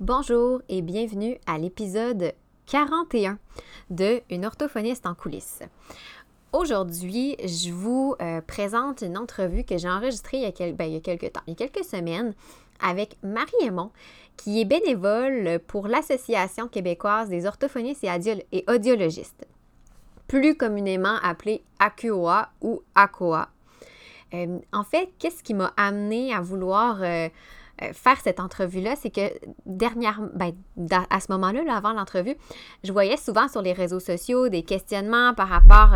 Bonjour et bienvenue à l'épisode 41 de Une orthophoniste en coulisses. Aujourd'hui, je vous euh, présente une entrevue que j'ai enregistrée il y, a ben, il y, a quelques temps, il y a quelques semaines, avec Marie Aymon, qui est bénévole pour l'Association québécoise des orthophonistes et, audiologistes, plus communément appelée AQOA ou ACOA. Euh, en fait, qu'est-ce qui m'a amené à vouloir euh, euh, faire cette entrevue-là, c'est que dernière, ben, à ce moment-là, avant l'entrevue, je voyais souvent sur les réseaux sociaux des questionnements par rapport,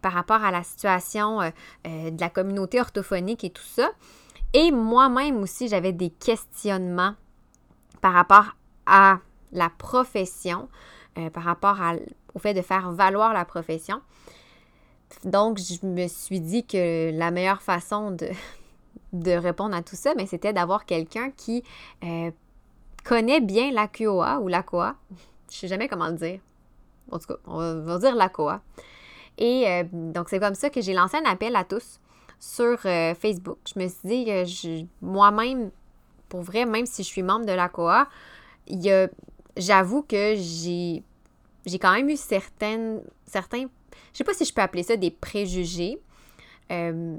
par rapport à la situation de la communauté orthophonique et tout ça. Et moi-même aussi, j'avais des questionnements par rapport à la profession, euh, par rapport au fait de faire valoir la profession. Donc, je me suis dit que la meilleure façon de, de répondre à tout ça, mais c'était d'avoir quelqu'un qui euh, connaît bien la QOA ou la COA. Je ne sais jamais comment le dire. En tout cas, on va, dire la COA. Et euh, donc, c'est comme ça que j'ai lancé un appel à tous sur Facebook. Je me suis dit moi-même, pour vrai, même si je suis membre de la COA, j'avoue que j'ai, j'ai quand même eu certaines, certains, je sais pas si je peux appeler ça des préjugés. Euh,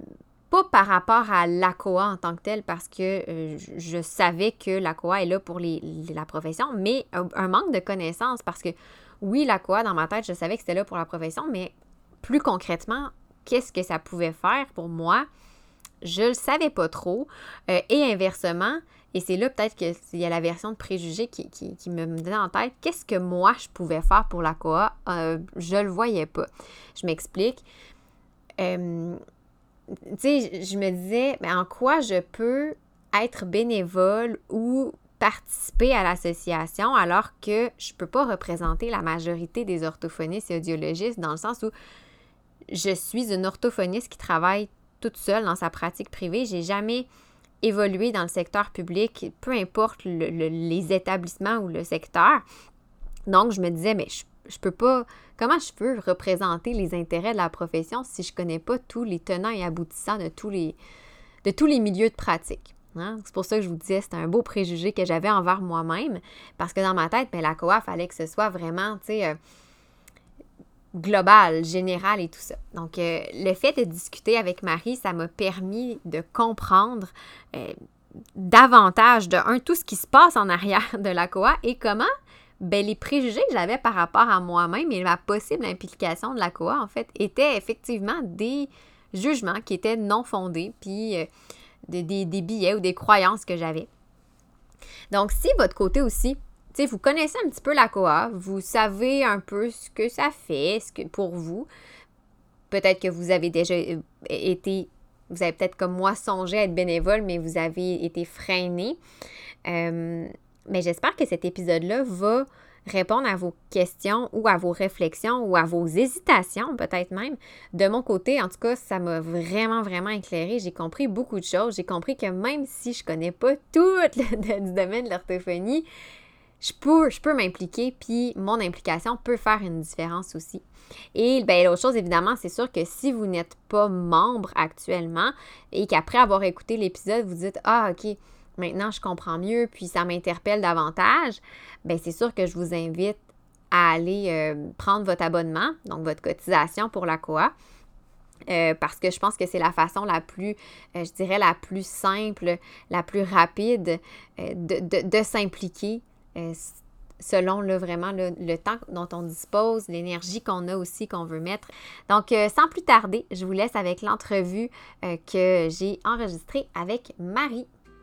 pas par rapport à l'ACOA en tant que telle, parce que euh, je savais que l'ACOA est là pour les, la profession, mais un, manque de connaissances, parce que oui, l'ACOA, dans ma tête, je savais que c'était là pour la profession, mais plus concrètement, qu'est-ce que ça pouvait faire pour moi? Je le savais pas trop. Euh, et inversement, et c'est là peut-être qu'il y a la version de préjugés qui, me donnait en tête qu'est-ce que moi je pouvais faire pour la COA. Euh, je le voyais pas. Je m'explique. Euh, tu sais, je me disais, mais en quoi je peux être bénévole ou participer à l'association alors que je peux pas représenter la majorité des orthophonistes et audiologistes dans le sens où je suis une orthophoniste qui travaille toute seule dans sa pratique privée. J'ai jamais évoluer dans le secteur public, peu importe les établissements ou le secteur. Donc, je me disais, mais je, je peux pas, comment je peux représenter les intérêts de la profession si je connais pas tous les tenants et aboutissants de tous les, de milieux de pratique? Hein? C'est pour ça que je vous disais, c'était un beau préjugé que j'avais envers moi-même, parce que dans ma tête, ben, la COA, fallait que ce soit vraiment, euh, global, général et tout ça. Donc, euh, le fait de discuter avec Marie, ça m'a permis de comprendre euh, davantage de un, tout ce qui se passe en arrière de la COA et comment ben, les préjugés que j'avais par rapport à moi-même et la possible implication de la COA, en fait, étaient effectivement des jugements qui étaient non fondés, puis euh, des, billets ou des croyances que j'avais. Donc, si votre côté aussi, vous connaissez un petit peu la COA, vous savez un peu ce que ça fait, ce que pour vous. Peut-être que vous avez déjà euh, été, vous avez peut-être comme moi songé à être bénévole, mais vous avez été freiné. Euh, mais j'espère que cet épisode-là va répondre à vos questions ou à vos réflexions ou à vos hésitations, peut-être même. De mon côté, en tout cas, ça m'a vraiment, vraiment éclairé. J'ai compris beaucoup de choses. J'ai compris que même si je connais pas tout le domaine de l'orthophonie, je peux, je peux m'impliquer, puis mon implication peut faire une différence aussi. Et ben, l'autre chose, évidemment, c'est sûr que si vous n'êtes pas membre actuellement et qu'après avoir écouté l'épisode, vous dites Ah, OK, maintenant je comprends mieux, puis ça m'interpelle davantage, ben c'est sûr que je vous invite à aller euh, prendre votre abonnement, donc votre cotisation pour la COA. Euh, parce que je pense que c'est la façon la plus, euh, je dirais, la plus simple, la plus rapide de, de s'impliquer selon vraiment le, temps dont on dispose, l'énergie qu'on a aussi, qu'on veut mettre. Donc, sans plus tarder, je vous laisse avec l'entrevue que j'ai enregistrée avec Marie.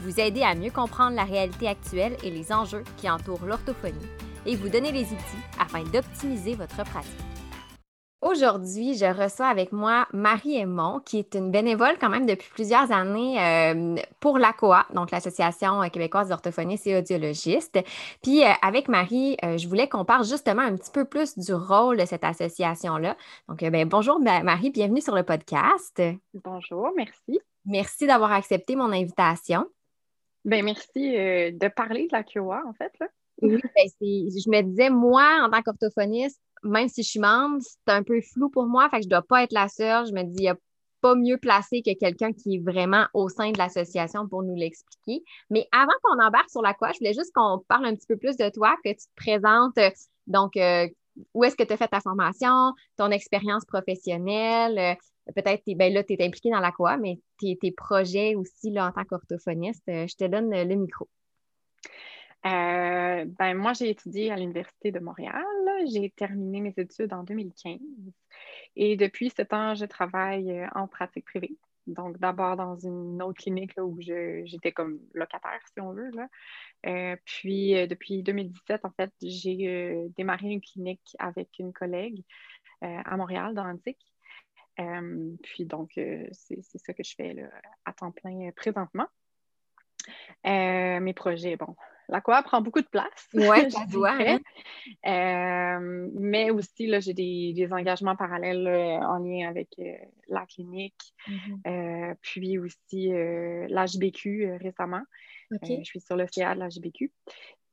Vous aider à mieux comprendre la réalité actuelle et les enjeux qui entourent l'orthophonie et vous donner les outils afin d'optimiser votre pratique. Aujourd'hui, je reçois avec moi Marie Aymon, qui est une bénévole quand même depuis plusieurs années euh, pour l'ACOA, donc l'Association québécoise d'orthophonistes et audiologistes. Puis euh, avec Marie, euh, je voulais qu'on parle justement un petit peu plus du rôle de cette association-là. Donc, ben, bonjour Marie, bienvenue sur le podcast. Bonjour, merci. Merci d'avoir accepté mon invitation. Ben, merci de parler de l'ACOA, en fait. Là. Oui, ben, je me disais, moi, en tant qu'orthophoniste, même si je suis membre, c'est un peu flou pour moi, fait que je dois pas être la seule. Je me dis, il n'y a pas mieux placé que quelqu'un qui est vraiment au sein de l'association pour nous l'expliquer. Mais avant qu'on embarque sur la quoi, je voulais juste qu'on parle un petit peu plus de toi, que tu te présentes. Donc, euh, où est-ce que tu as fait ta formation, ton expérience professionnelle? Peut-être, ben là, tu es impliqué dans la quoi, mais tes, tes projets aussi là, en tant qu'orthophoniste. Euh, je te donne le micro. Euh, ben, moi, j'ai étudié à l'Université de Montréal. J'ai terminé mes études en 2015. Et depuis ce temps, je travaille euh, en pratique privée. Donc, d'abord dans une autre clinique où j'étais comme locataire, si on veut. Là. Puis, depuis 2017, en fait, j'ai démarré une clinique avec une collègue à Montréal, dans l'Antique. puis, donc, c'est ça que je fais là, à temps plein présentement. mes projets, bon, la coop prend beaucoup de place. Oui, ça doit. Hein. Euh, mais aussi, là, j'ai des, engagements parallèles en lien avec euh, la clinique, mm-hmm. euh, puis aussi l'HBQ récemment. je suis sur le CA de l'HBQ.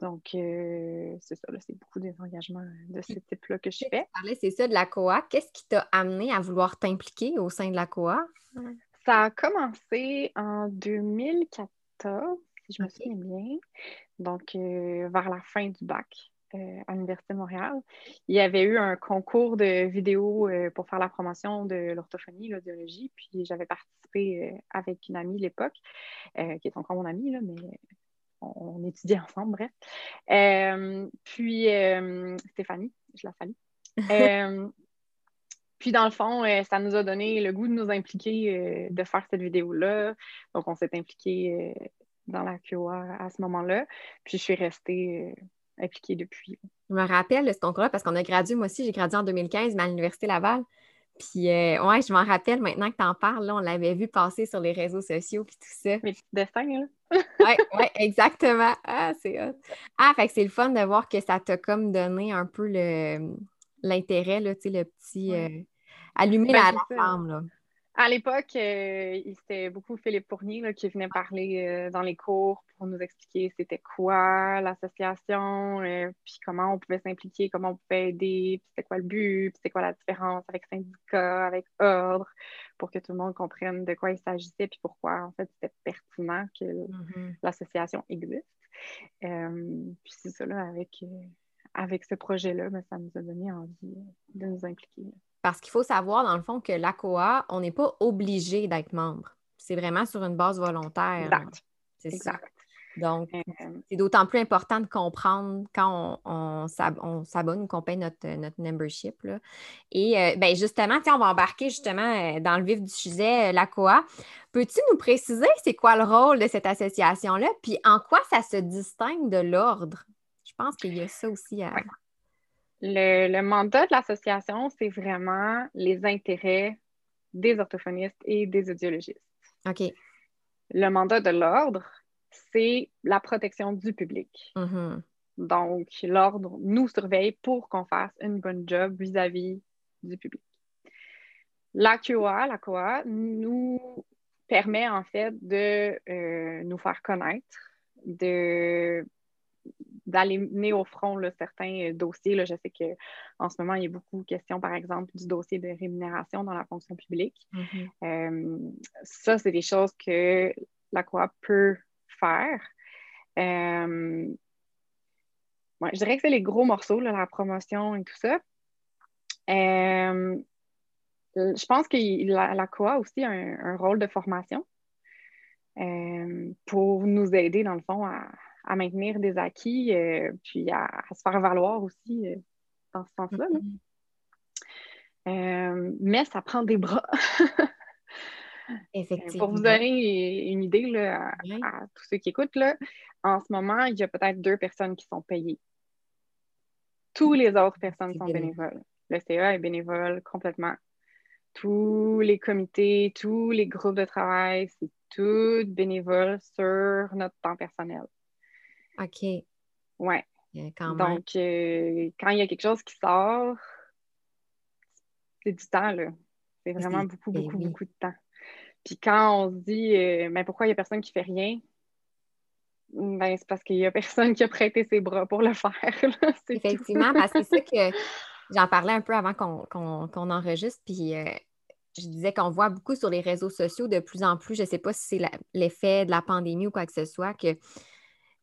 Donc, c'est ça, c'est beaucoup des engagements de ce type-là que je fais. C'est ça de la COA. Qu'est-ce qui t'a amené à vouloir t'impliquer au sein de la COA? Ça a commencé en 2014, si je me souviens bien donc euh, vers la fin du bac euh, à l'Université de Montréal. Il y avait eu un concours de vidéos euh, pour faire la promotion de l'orthophonie, l'audiologie, puis j'avais participé avec une amie à l'époque, qui est encore mon amie, là, mais on, étudiait ensemble, bref. puis Stéphanie, je la salue. Puis, dans le fond, ça nous a donné le goût de nous impliquer, de faire cette vidéo-là. Donc, on s'est impliqué dans la QA à ce moment-là. Puis je suis restée euh, impliquée depuis. Je me rappelle de ce concours-là parce qu'on a gradué, moi aussi, j'ai gradué en 2015, mais à l'Université Laval. Puis, euh, ouais, je m'en rappelle maintenant que tu en parles. Là, on l'avait vu passer sur les réseaux sociaux puis tout ça. Mes petits dessins, là. oui, ouais, exactement. Ah, c'est Ah, fait que c'est le fun de voir que ça t'a comme donné un peu l'intérêt, là, tu sais, le petit. Euh, allumer ben, la, flamme, là. À l'époque, euh, c'était beaucoup Philippe Fournier qui venait parler euh, dans les cours pour nous expliquer c'était quoi l'association, euh, puis comment on pouvait s'impliquer, comment on pouvait aider, puis c'était quoi le but, puis c'était quoi la différence avec syndicat, avec ordre, pour que tout le monde comprenne de quoi il s'agissait, puis pourquoi en fait c'était pertinent que mm-hmm. l'association existe. puis c'est ça, là, avec, avec ce projet-là, ben, ça nous a donné envie de nous impliquer. Parce qu'il faut savoir, dans le fond, que l'ACOA, on n'est pas obligé d'être membre. C'est vraiment sur une base volontaire. Exact. C'est exact. Donc, euh, c'est d'autant plus important de comprendre quand on, on, s'abonne, qu'on paye notre, notre membership. Et euh, ben justement, on va embarquer justement euh, dans le vif du sujet, l'ACOA. Peux-tu nous préciser c'est quoi le rôle de cette association-là, puis en quoi ça se distingue de l'ordre? Je pense qu'il y a ça aussi à, le, mandat de l'association, c'est vraiment les intérêts des orthophonistes et des audiologistes. OK. Le mandat de l'ordre, c'est la protection du public. Mm-hmm. Donc, l'ordre nous surveille pour qu'on fasse une bonne job vis-à-vis du public. La QA, la COA, nous permet en fait de euh, nous faire connaître, de d'aller mener au front certains euh, dossiers. Là, je sais qu'en ce moment, il y a beaucoup de questions, par exemple, du dossier de rémunération dans la fonction publique. Mm-hmm. Euh, ça, c'est des choses que la coop peut faire. Euh, je dirais que c'est les gros morceaux, la promotion et tout ça. je pense que la, la COA aussi a un rôle de formation pour nous aider, dans le fond, à, à maintenir des acquis, euh, puis à, se faire valoir aussi euh, dans ce sens-là. Mm-hmm. Euh, mais ça prend des bras. Effectivement. Pour vous donner une idée là, à, tous ceux qui écoutent, là, en ce moment, il y a peut-être deux personnes qui sont payées. Tous les autres personnes sont bénévoles. Le CA est bénévole complètement. Tous les comités, tous les groupes de travail, c'est tout bénévole sur notre temps personnel. OK. Ouais. Donc, euh, quand il y a quelque chose qui sort, c'est du temps, là. C'est vraiment beaucoup, ben beaucoup, beaucoup de temps. Puis quand on se dit, mais euh, ben, pourquoi il n'y a personne qui fait rien? Ben, c'est parce qu'il n'y a personne qui a prêté ses bras pour le faire. Effectivement, parce que c'est ça que j'en parlais un peu avant qu'on enregistre, puis euh, je disais qu'on voit beaucoup sur les réseaux sociaux de plus en plus, je ne sais pas si c'est l'effet de la pandémie ou quoi que ce soit, que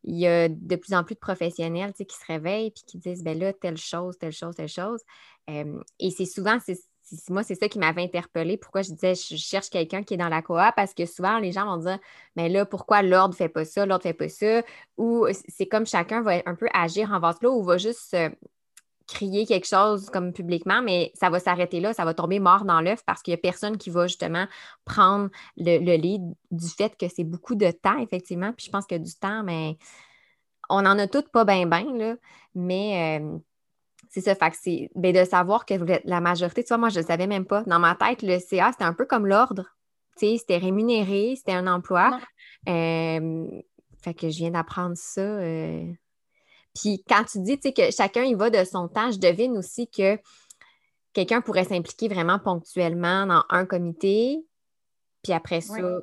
il y a de plus en plus de professionnels qui se réveillent et qui disent ben là, telle chose, telle chose, telle chose. et c'est souvent, moi, c'est ça qui m'avait interpellée. Pourquoi je disais je cherche quelqu'un qui est dans la coop parce que souvent, les gens vont dire mais là, pourquoi l'ordre ne fait pas ça, l'ordre ne fait pas ça? Ou c'est comme chacun va un peu agir en vase là ou va juste crier quelque chose comme publiquement, mais ça va s'arrêter là, ça va tomber mort dans l'œuf parce qu'il n'y a personne qui va justement prendre le, le lead du fait que c'est beaucoup de temps, effectivement. Puis je pense que du temps, mais on en a toutes pas bien, bien, mais euh, c'est ça. Fait que c'est ben, de savoir que la majorité, tu vois, moi, je ne savais même pas. Dans ma tête, le CA, c'était un peu comme l'ordre. Tu sais, c'était rémunéré, c'était un emploi. Euh, fait que je viens d'apprendre ça. Euh, puis quand tu dis que chacun y va de son temps, je devine aussi que quelqu'un pourrait s'impliquer vraiment ponctuellement dans un comité, puis après ça,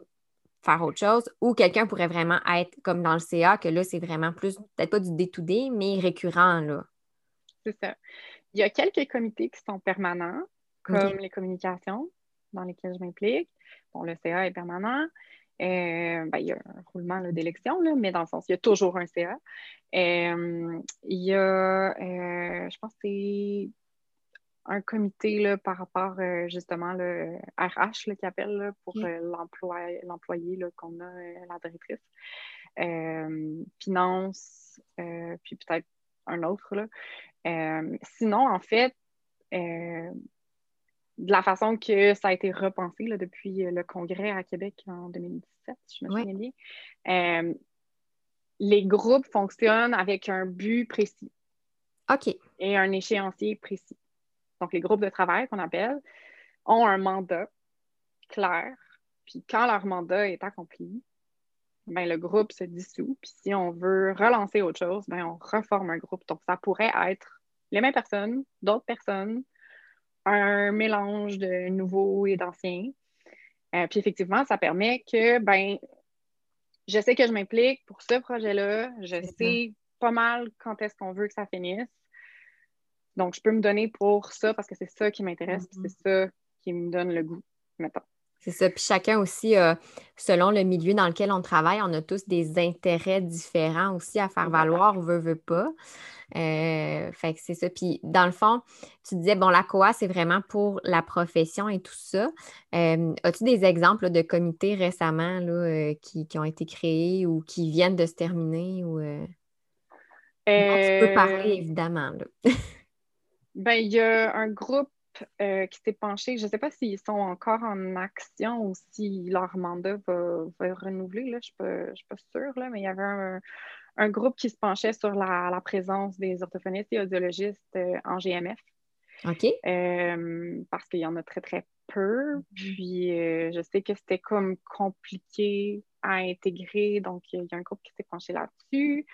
faire autre chose, ou quelqu'un pourrait vraiment être comme dans le CA, que là, c'est vraiment plus, peut-être pas du day-to-day, mais récurrent, là. C'est ça. Il y a quelques comités qui sont permanents, comme les communications, dans lesquelles je m'implique. Bon, le CA est permanent. Euh, ben, il y a un roulement d'élection, mais dans le sens, il y a toujours un CA. Euh, il y a, euh, je pense que c'est un comité là, par rapport justement le RH qui appelle pour l'employé qu'on a, la directrice. finance, puis peut-être un autre. Là. sinon, en fait, de la façon que ça a été repensé depuis le congrès à Québec en 2017, si je me souviens bien. Euh, les groupes fonctionnent avec un but précis. OK. Et un échéancier précis. Donc, les groupes de travail qu'on appelle ont un mandat clair. Puis quand leur mandat est accompli, ben, le groupe se dissout. Puis si on veut relancer autre chose, ben, on reforme un groupe. Donc, ça pourrait être les mêmes personnes, d'autres personnes, un mélange de nouveaux et d'anciens. Euh, puis effectivement, ça permet que, ben, je sais que je m'implique pour ce projet-là, je sais pas mal quand est-ce qu'on veut que ça finisse. Donc, je peux me donner pour ça parce que c'est ça qui m'intéresse, c'est mm-hmm. ça qui me donne le goût, mettons. C'est ça. Puis chacun aussi, selon le milieu dans lequel on travaille, on a tous des intérêts différents aussi à faire valoir, veut, veut pas. Euh, fait que c'est ça. Puis dans le fond, tu disais, bon, la COA, c'est vraiment pour la profession et tout ça. Euh, as-tu des exemples de comités récemment là, euh, qui, ont été créés ou qui viennent de se terminer? Ou, tu peux parler, évidemment. ben, il y a un groupe euh, qui s'est penché. Je ne sais pas s'ils sont encore en action ou si leur mandat va, va renouveler. Là. Je ne suis, pas sûre, là, mais il y avait un, groupe qui se penchait sur la, présence des orthophonistes et audiologistes euh, en GMF. OK. Euh, parce qu'il y en a très, très peu. Puis je sais que c'était comme compliqué à intégrer. Donc, il y a un groupe qui s'est penché là-dessus.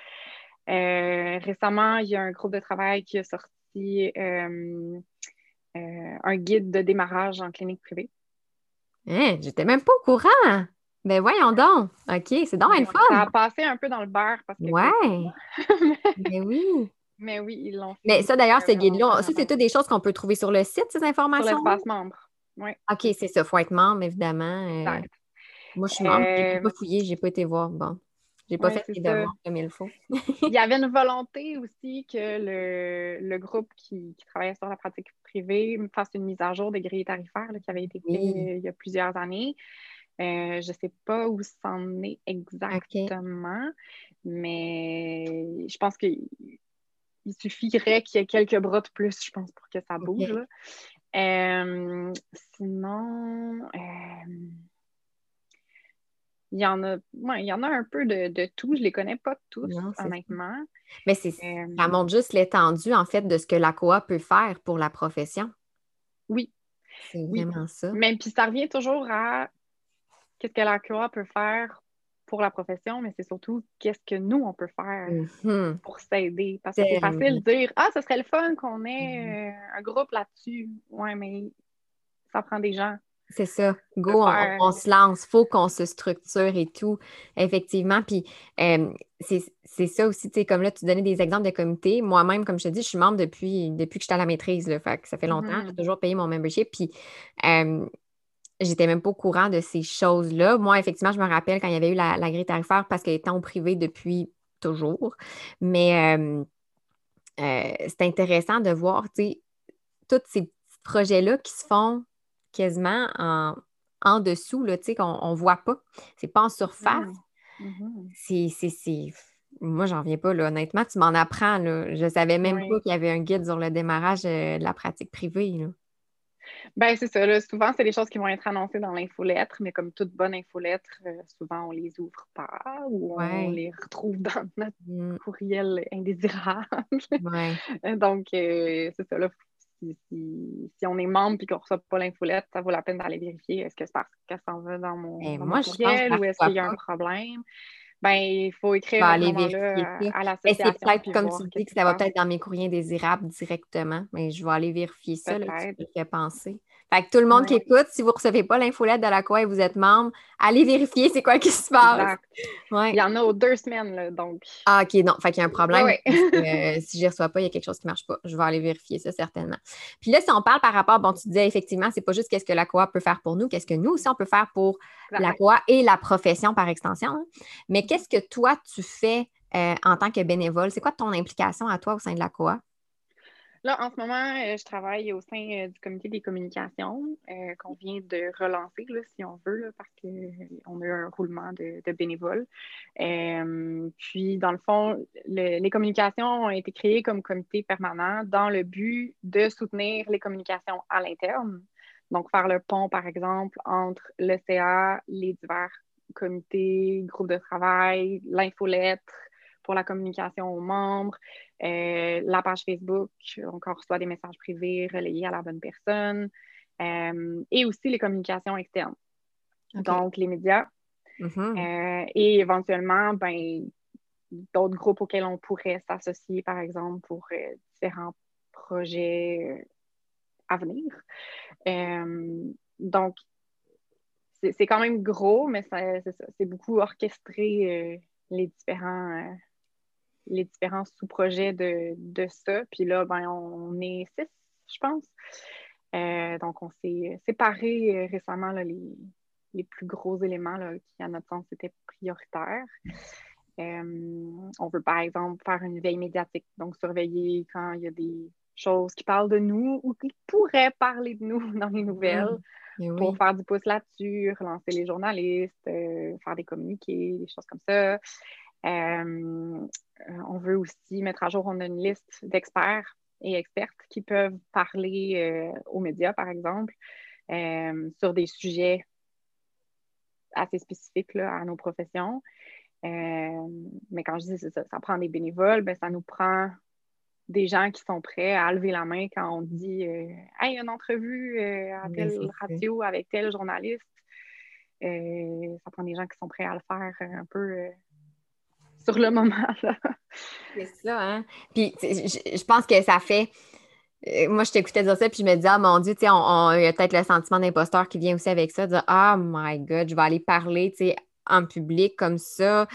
récemment, il y a un groupe de travail qui a sorti euh, un guide de démarrage en clinique privée. Hein, j'étais même pas au courant. Ben voyons donc. OK, c'est donc une fois. Ça a passé un peu dans le beurre parce que. Ouais. Mais oui. Mais oui, ils l'ont fait. Mais ça, d'ailleurs, ce guide-là, ça, c'est toutes des choses qu'on peut trouver sur le site, ces informations. Sur l'espace membre. Oui. OK, c'est ça. Il faut être membre, évidemment. Euh, moi, je suis membre. Je n'ai pas euh, fouillé, je n'ai pas été voir. Bon. J'ai pas fait mes devoirs comme il faut. il y avait une volonté aussi que le, groupe qui, travaillait sur la pratique privée fasse une mise à jour des grilles tarifaires qui avait été fait il y a plusieurs années. Euh, je ne sais pas où c'en est exactement, mais je pense qu'il suffirait qu'il y ait quelques bras de plus, je pense, pour que ça bouge. Euh, sinon, euh, il y en a, il y en a un peu de, tout. Je les connais pas tous, honnêtement. Mais c'est, ça montre juste l'étendue, en fait, de ce que la COA peut faire pour la profession. Oui. C'est vraiment ça. Mais puis ça revient toujours à qu'est-ce que la COA peut faire pour la profession, mais c'est surtout qu'est-ce que nous, on peut faire mm-hmm. pour s'aider. Parce que c'est facile de dire Ah, ce serait le fun qu'on ait mm-hmm. euh, un groupe là-dessus. Ouais, mais ça prend des gens. C'est ça. Go, on, se lance. faut qu'on se structure et tout. Effectivement. Puis euh, c'est ça aussi, tu sais, comme là, tu donnais des exemples de comités. Moi-même, comme je te dis, je suis membre depuis, depuis que j'étais à la maîtrise. Là, fait que ça fait longtemps. J'ai mm-hmm. toujours payé mon membership. Puis euh, j'étais même pas au courant de ces choses-là. Moi, effectivement, je me rappelle quand il y avait eu la, grille tarifaire parce qu'elle était en privé depuis toujours. Mais euh, c'est intéressant de voir, tu sais, tous ces projets-là qui se font quasiment en, en dessous, là, tu sais, qu'on ne voit pas. C'est pas en surface. Mm-hmm. C'est. Moi, j'en viens pas, là. honnêtement. Tu m'en apprends. Là. Je savais même pas qu'il y avait un guide sur le démarrage euh, de la pratique privée. Là. Ben, c'est ça. Souvent, c'est des choses qui vont être annoncées dans l'infolettre, mais comme toute bonne infolettre, euh, souvent, on les ouvre pas ou on les retrouve dans notre mm. courriel indésirable. Donc, euh, c'est ça. Là, si, on est membre et qu'on ne reçoit pas l'infolette, ça vaut la peine d'aller vérifier est-ce que c'est parce qu'elle s'en va dans mon, ben, dans courriel ou est-ce qu'il y a un problème? Ben, il faut écrire à, aller vérifier à, l'association. c'est peut-être comme tu dis que ça va peut-être dans mes courriers indésirables directement, mais je vais aller vérifier ça, là, tu me fais penser. Fait que tout le monde qui écoute, si vous ne recevez pas l'infolette de la quoi et vous êtes membre, allez vérifier c'est quoi qui se passe. Il y en a aux deux semaines, là, donc. Ah, OK, non. Fait qu'il y a un problème. Euh, si je ne reçois pas, il y a quelque chose qui ne marche pas. Je vais aller vérifier ça certainement. Puis là, si on parle par rapport, bon, tu disais effectivement, c'est pas juste qu'est-ce que la COA peut faire pour nous, qu'est-ce que nous aussi on peut faire pour la COA et la profession par extension. Hein. Mais qu'est-ce que toi, tu fais euh, en tant que bénévole? C'est quoi ton implication à toi au sein de la COA? Là, en ce moment, euh, je travaille au sein euh, du comité des communications euh, qu'on vient de relancer, si on veut, parce qu'on a eu un roulement de, bénévoles. puis, dans le fond, les communications ont été créées comme comité permanent dans le but de soutenir les communications à l'interne. Donc, faire le pont, par exemple, entre l'ECA, les divers comités, groupes de travail, l'infolettre, pour la communication aux membres, euh, la page Facebook, on reçoit des messages privés relayés à la bonne personne, euh, et aussi les communications externes, donc les médias, mm-hmm. euh, et éventuellement, ben, d'autres groupes auxquels on pourrait s'associer, par exemple, pour différents projets à venir. donc, c'est quand même gros, mais c'est beaucoup orchestré les différents les différents sous-projets de, ça. Puis là, ben, on est six, je pense. Euh, donc, on s'est séparé euh, récemment les, plus gros éléments qui, à notre sens, étaient prioritaires. Euh, on veut, par exemple, faire une veille médiatique, donc surveiller quand il y a des choses qui parlent de nous ou qui pourraient parler de nous dans les nouvelles mmh. pour faire du pouce là-dessus, relancer les journalistes, faire des communiqués, des choses comme ça. Euh, on veut aussi mettre à jour, on a une liste d'experts et expertes qui peuvent parler euh, aux médias, par exemple, euh, sur des sujets assez spécifiques à nos professions. mais quand je dis ça, ça prend des bénévoles, ben, ça nous prend des gens qui sont prêts à lever la main quand on dit Hey, une entrevue à telle radio avec tel journaliste. ça prend des gens qui sont prêts à le faire un peu sur le moment. C'est ça, hein? Puis je, pense que ça fait. Euh, moi, je t'écoutais dire ça, puis je me disais, ah mon Dieu, tu sais, on, il y a peut-être le sentiment d'imposteur qui vient aussi avec ça, de dire, oh my God, je vais aller parler, tu sais, en public comme ça.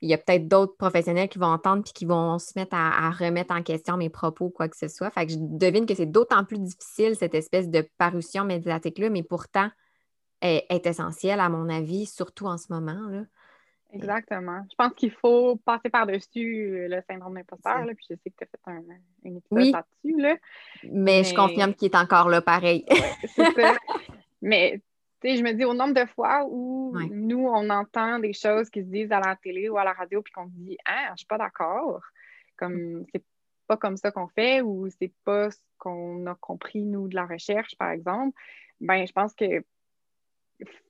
Il y a peut-être d'autres professionnels qui vont entendre puis qui vont se mettre à, remettre en question mes propos, quoi que ce soit. Fait que je devine que c'est d'autant plus difficile, cette espèce de parution médiatique-là, mais pourtant, est, est essentielle, à mon avis, surtout en ce moment. Là. Exactement. Je pense qu'il faut passer par-dessus euh, le syndrome d'imposteur, puis je sais que tu as fait un, épisode là-dessus. Là. Mais, je confirme qu'il est encore là pareil. c'est ça. Mais je me dis au nombre de fois où nous, on entend des choses qui se disent à la télé ou à la radio, puis qu'on se dit Ah, je suis pas d'accord. Comme c'est pas comme ça qu'on fait ou c'est pas ce qu'on a compris, nous, de la recherche, par exemple. Ben, je pense que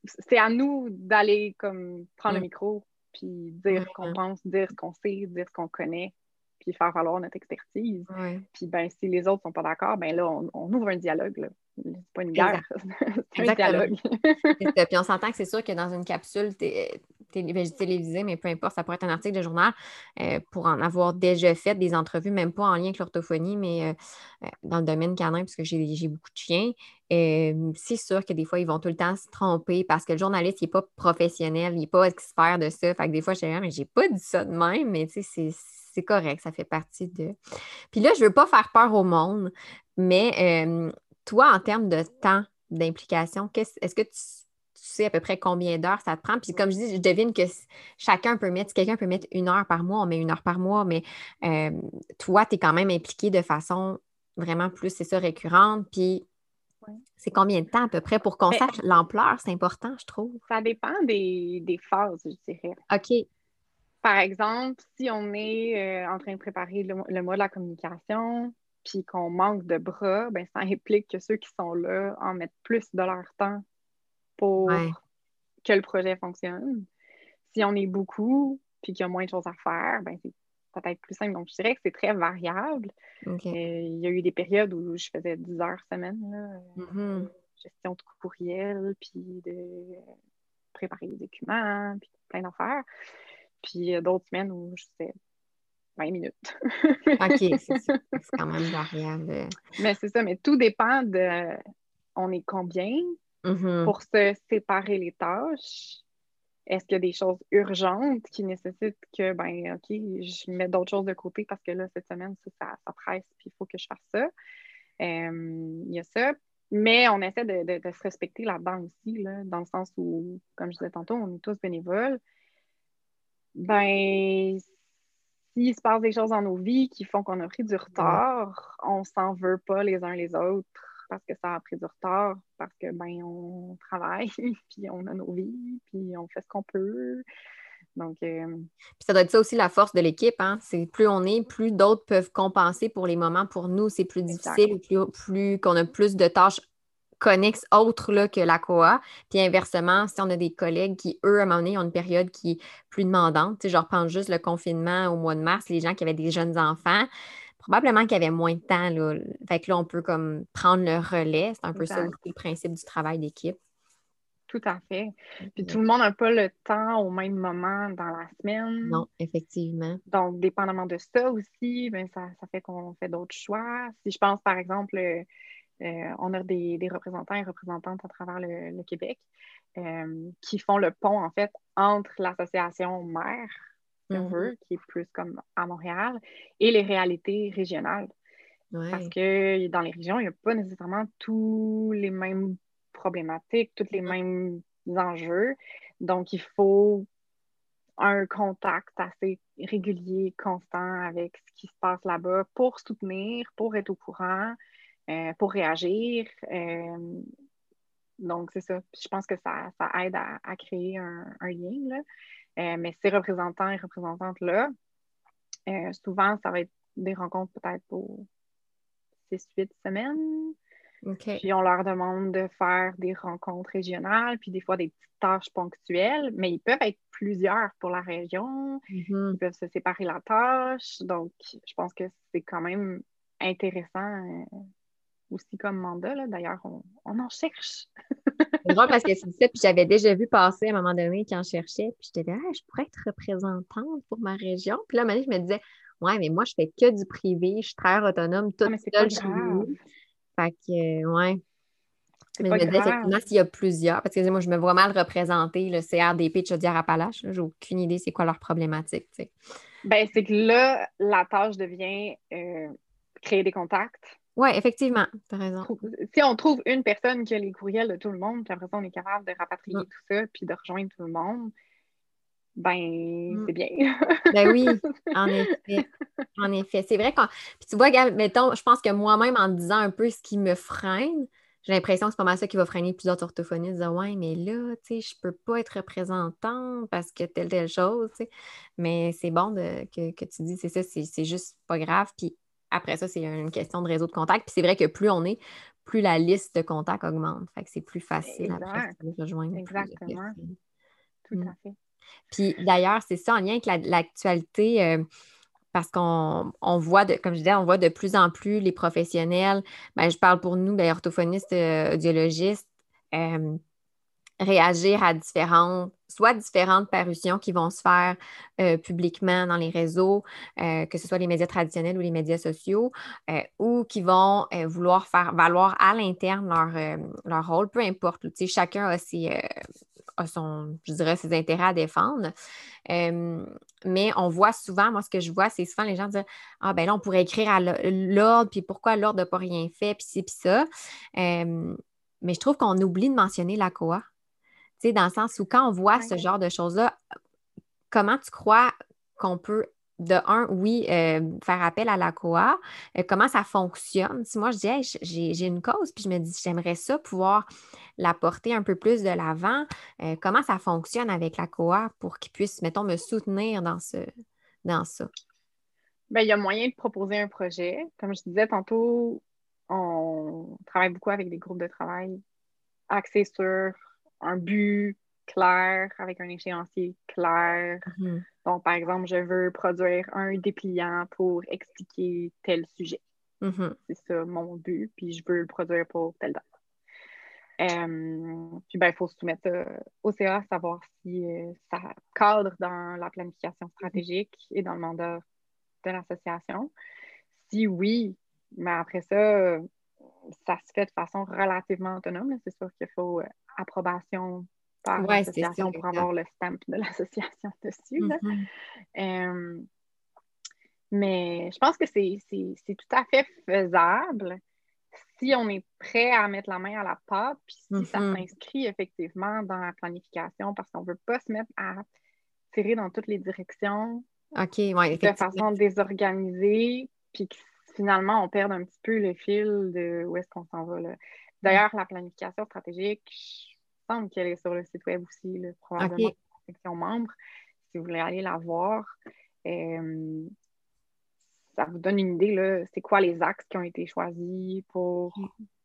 c'est à nous d'aller comme prendre le Mm. micro, puis dire ce qu'on pense, dire ce qu'on sait, dire ce qu'on connaît, puis faire valoir notre expertise. Ouais. Puis ben, si les autres sont pas d'accord, ben là, on, on ouvre un dialogue. là. C'est pas une guerre, c'est un dialogue. Ça. Puis on s'entend que c'est sûr que dans une capsule télé- ben, télévisée, mais peu importe, ça pourrait être un article de journal, euh, pour en avoir déjà fait des entrevues, même pas en lien avec l'orthophonie, mais euh, euh, dans le domaine canin, puisque j'ai beaucoup de chiens, c'est sûr que des fois, ils vont tout le temps se tromper parce que le journaliste, il n'est pas professionnel, il n'est pas expert de ça. Fait que des fois, je suis là, mais j'ai pas dit ça de même, mais tu sais, c'est- correct, ça fait partie de. Puis là, je veux pas faire peur au monde, mais toi, en termes de temps d'implication, est-ce que tu sais à peu près combien d'heures ça te prend? Puis comme je dis, je devine que chacun peut mettre, si quelqu'un peut mettre une heure par mois, on met une heure par mois, mais euh, toi, tu es quand même impliqué de façon vraiment plus, c'est ça, récurrente. Puis c'est combien de temps à peu près pour qu'on Mais- sache? L'ampleur? C'est important, je trouve. Ça dépend des, des phases, je dirais. OK. Par exemple, si on est euh, en train de préparer le, le mois de la communication, puis qu'on manque de bras, ben, ça implique que ceux qui sont là en mettent plus de leur temps pour Ouais. que le projet fonctionne. Si on est beaucoup, puis qu'il y a moins de choses à faire, ben, c'est peut-être plus simple. Donc, je dirais que c'est très variable. Euh, il y a eu des périodes où je faisais 10 heures semaine, là, Mhm. gestion de courriel, puis de préparer des documents, puis plein d'affaires. Puis euh, d'autres semaines où je faisais 20 minutes. OK, c'est ça. C'est quand même variable. mais c'est ça, mais tout dépend de on est combien Mhm. pour se séparer les tâches. Est-ce qu'il y a des choses urgentes qui nécessitent que, ben, OK, je mets d'autres choses de côté parce que là, cette semaine, ça, ça, ça presse, puis il faut que je fasse ça. Euh, Il y a ça. Mais on essaie de, de- de se respecter là-dedans aussi, là, dans le sens où, comme je disais tantôt, on est tous bénévoles. Ben, s'il se passe des choses dans nos vies qui font qu'on a pris du retard, on s'en veut pas les uns les autres parce que ça a pris du retard, parce que ben on travaille, puis on a nos vies, puis on fait ce qu'on peut. Donc, euh, Puis ça doit être ça aussi la force de l'équipe. Hein? C'est plus on est, plus d'autres peuvent compenser pour les moments. Pour nous, c'est plus difficile, plus, plus qu'on a plus de tâches connexes autres là, que la COA. Puis inversement, si on a des collègues qui, eux, à un moment donné, ont une période qui est plus demandante, tu sais, je reprends juste le confinement au mois de mars, les gens qui avaient des jeunes enfants, probablement qu'ils avaient moins de temps. Là. Fait que là, on peut comme prendre le relais. C'est un peu ça le principe du travail d'équipe. tout à fait. Puis tout le monde n'a pas le temps au même moment dans la semaine. Non, effectivement. Donc, dépendamment de ça aussi, ben, ça, ça fait qu'on fait d'autres choix. Si je pense, par exemple, euh, euh, on a des, des représentants et représentantes à travers le, le Québec euh, qui font le pont, en fait, entre l'association mère, si on Mhm. veut, qui est plus comme à Montréal, et les réalités régionales. Ouais. Parce que dans les régions, il n'y a pas nécessairement tous les mêmes problématiques, tous les mêmes enjeux. Donc, il faut un contact assez régulier, constant avec ce qui se passe là-bas pour soutenir, pour être au courant, euh, pour réagir. Euh, donc, c'est ça. Je pense que ça, ça aide à, à créer un, un lien. Là. Euh, mais ces représentants et représentantes-là, euh, souvent, ça va être des rencontres peut-être pour 6-8 semaines. OK. Puis on leur demande de faire des rencontres régionales, puis des fois des petites tâches ponctuelles, mais ils peuvent être plusieurs pour la région, Mhm. ils peuvent se séparer la tâche. Donc, je pense que c'est quand même intéressant euh, aussi comme mandat. là. D'ailleurs, on, on en cherche. C'est drôle parce que c'est ça, puis j'avais déjà vu passer à un moment donné quand je cherchais, puis j'étais là, Ah, je pourrais être représentante pour ma région. Puis là, à un moment donné, je me disais, ouais, mais moi, je fais que du privé, je suis très autonome, toute Ah, seule chez nous. Fait que, euh, ouais. Mais je me disais, effectivement, s'il y a plusieurs, parce que moi, je me vois mal représenter le CRDP de Chaudière-Appalaches, j'ai aucune idée c'est quoi leur problématique, tu sais. Ben, c'est que là, la tâche devient euh, créer des contacts. Ouais, effectivement, t'as raison. Trou- Si on trouve une personne qui a les courriels de tout le monde, puis après ça, on est capable de rapatrier Mm. tout ça, puis de rejoindre tout le monde, ben, Mm. c'est bien. Ben oui, en effet. En effet. C'est vrai qu'on. Puis tu vois, Gab, mettons, je pense que moi-même, en disant un peu ce qui me freine, j'ai l'impression que c'est pas mal ça qui va freiner plusieurs orthophonistes, dire Ouais, mais là, tu sais, je peux pas être représentante parce que telle, telle chose, tu sais. Mais c'est bon de, que, que tu dis, c'est ça, c'est c'est juste pas grave. Puis après ça, c'est une question de réseau de contacts. Puis c'est vrai que plus on est, plus la liste de contacts augmente. Fait que c'est plus facile après de rejoindre. Exactement. Tout Mm. à fait. Puis d'ailleurs, c'est ça en lien avec la- l'actualité, euh, parce qu'on on voit, de, comme je disais, on voit de plus en plus les professionnels, ben, je parle pour nous, ben, orthophonistes, euh, audiologistes, euh, réagir à différentes, soit différentes parutions qui vont se faire euh, publiquement dans les réseaux, euh, que ce soit les médias traditionnels ou les médias sociaux, euh, ou qui vont vouloir faire valoir à l'interne leur, rôle, peu importe. Chacun a ses, a son, je ses intérêts à défendre. Mais on voit souvent, moi, ce que je vois, c'est souvent les gens dire Ah, ben là, on pourrait écrire à l'ordre, puis pourquoi l'ordre n'a pas rien fait, puis ci, puis ça. Mais je trouve qu'on oublie de mentionner la COA. Tu sais, dans le sens où quand on voit ce genre de choses-là, comment tu crois qu'on peut, de un, oui, euh, faire appel à la COA, euh, comment ça fonctionne? Si moi je dis, Hey, j'ai j'ai une cause, puis je me dis, j'aimerais ça pouvoir la porter un peu plus de l'avant, euh, comment ça fonctionne avec la COA pour qu'ils puissent, mettons, me soutenir dans, ce, dans ça? Ben, il y a moyen de proposer un projet. Comme je disais tantôt, on travaille beaucoup avec des groupes de travail axés sur un but clair, avec un échéancier clair. Mhm. Donc, par exemple, je veux produire un dépliant pour expliquer tel sujet. Mhm. C'est ça mon but, puis je veux le produire pour telle date. Euh, puis, ben, il faut soumettre ça au CA, savoir si euh, ça cadre dans la planification stratégique et dans le mandat de l'association. Si oui, mais après ça, ça se fait de façon relativement autonome. C'est sûr qu'il faut euh, approbation par Ouais, l'association pour avoir le stamp de l'association dessus. là. Mhm. Euh, mais je pense que c'est tout à fait faisable si on est prêt à mettre la main à la pâte, puis si ça Mhm. s'inscrit effectivement dans la planification, parce qu'on ne veut pas se mettre à tirer dans toutes les directions oui, de façon désorganisée, puis que finalement on perd un petit peu le fil de où est-ce qu'on s'en va. là. D'ailleurs, la planification stratégique, il me semble qu'elle est sur le site web aussi, là, probablement OK. dans la section membres. Si vous voulez aller la voir, euh, ça vous donne une idée, là, c'est quoi les axes qui ont été choisis pour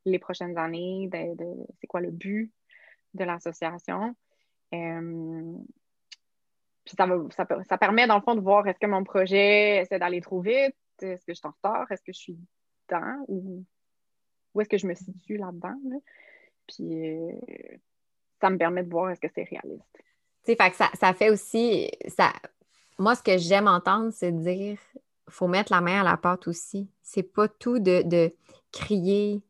les prochaines années, de- de- c'est quoi le but de l'association? Euh, puis ça, va- ça, peut- ça permet, dans le fond, de voir est-ce que mon projet essaie d'aller trop vite, est-ce que je suis en retard, est-ce que je suis dedans? Ou où est-ce que je me situe là-dedans. là. Puis euh, ça me permet de voir est-ce que c'est réaliste. Tu sais, fait que ça, ça fait aussi. Ça... Moi, ce que j'aime entendre, c'est de dire faut mettre la main à la pâte aussi. C'est pas tout de, de crier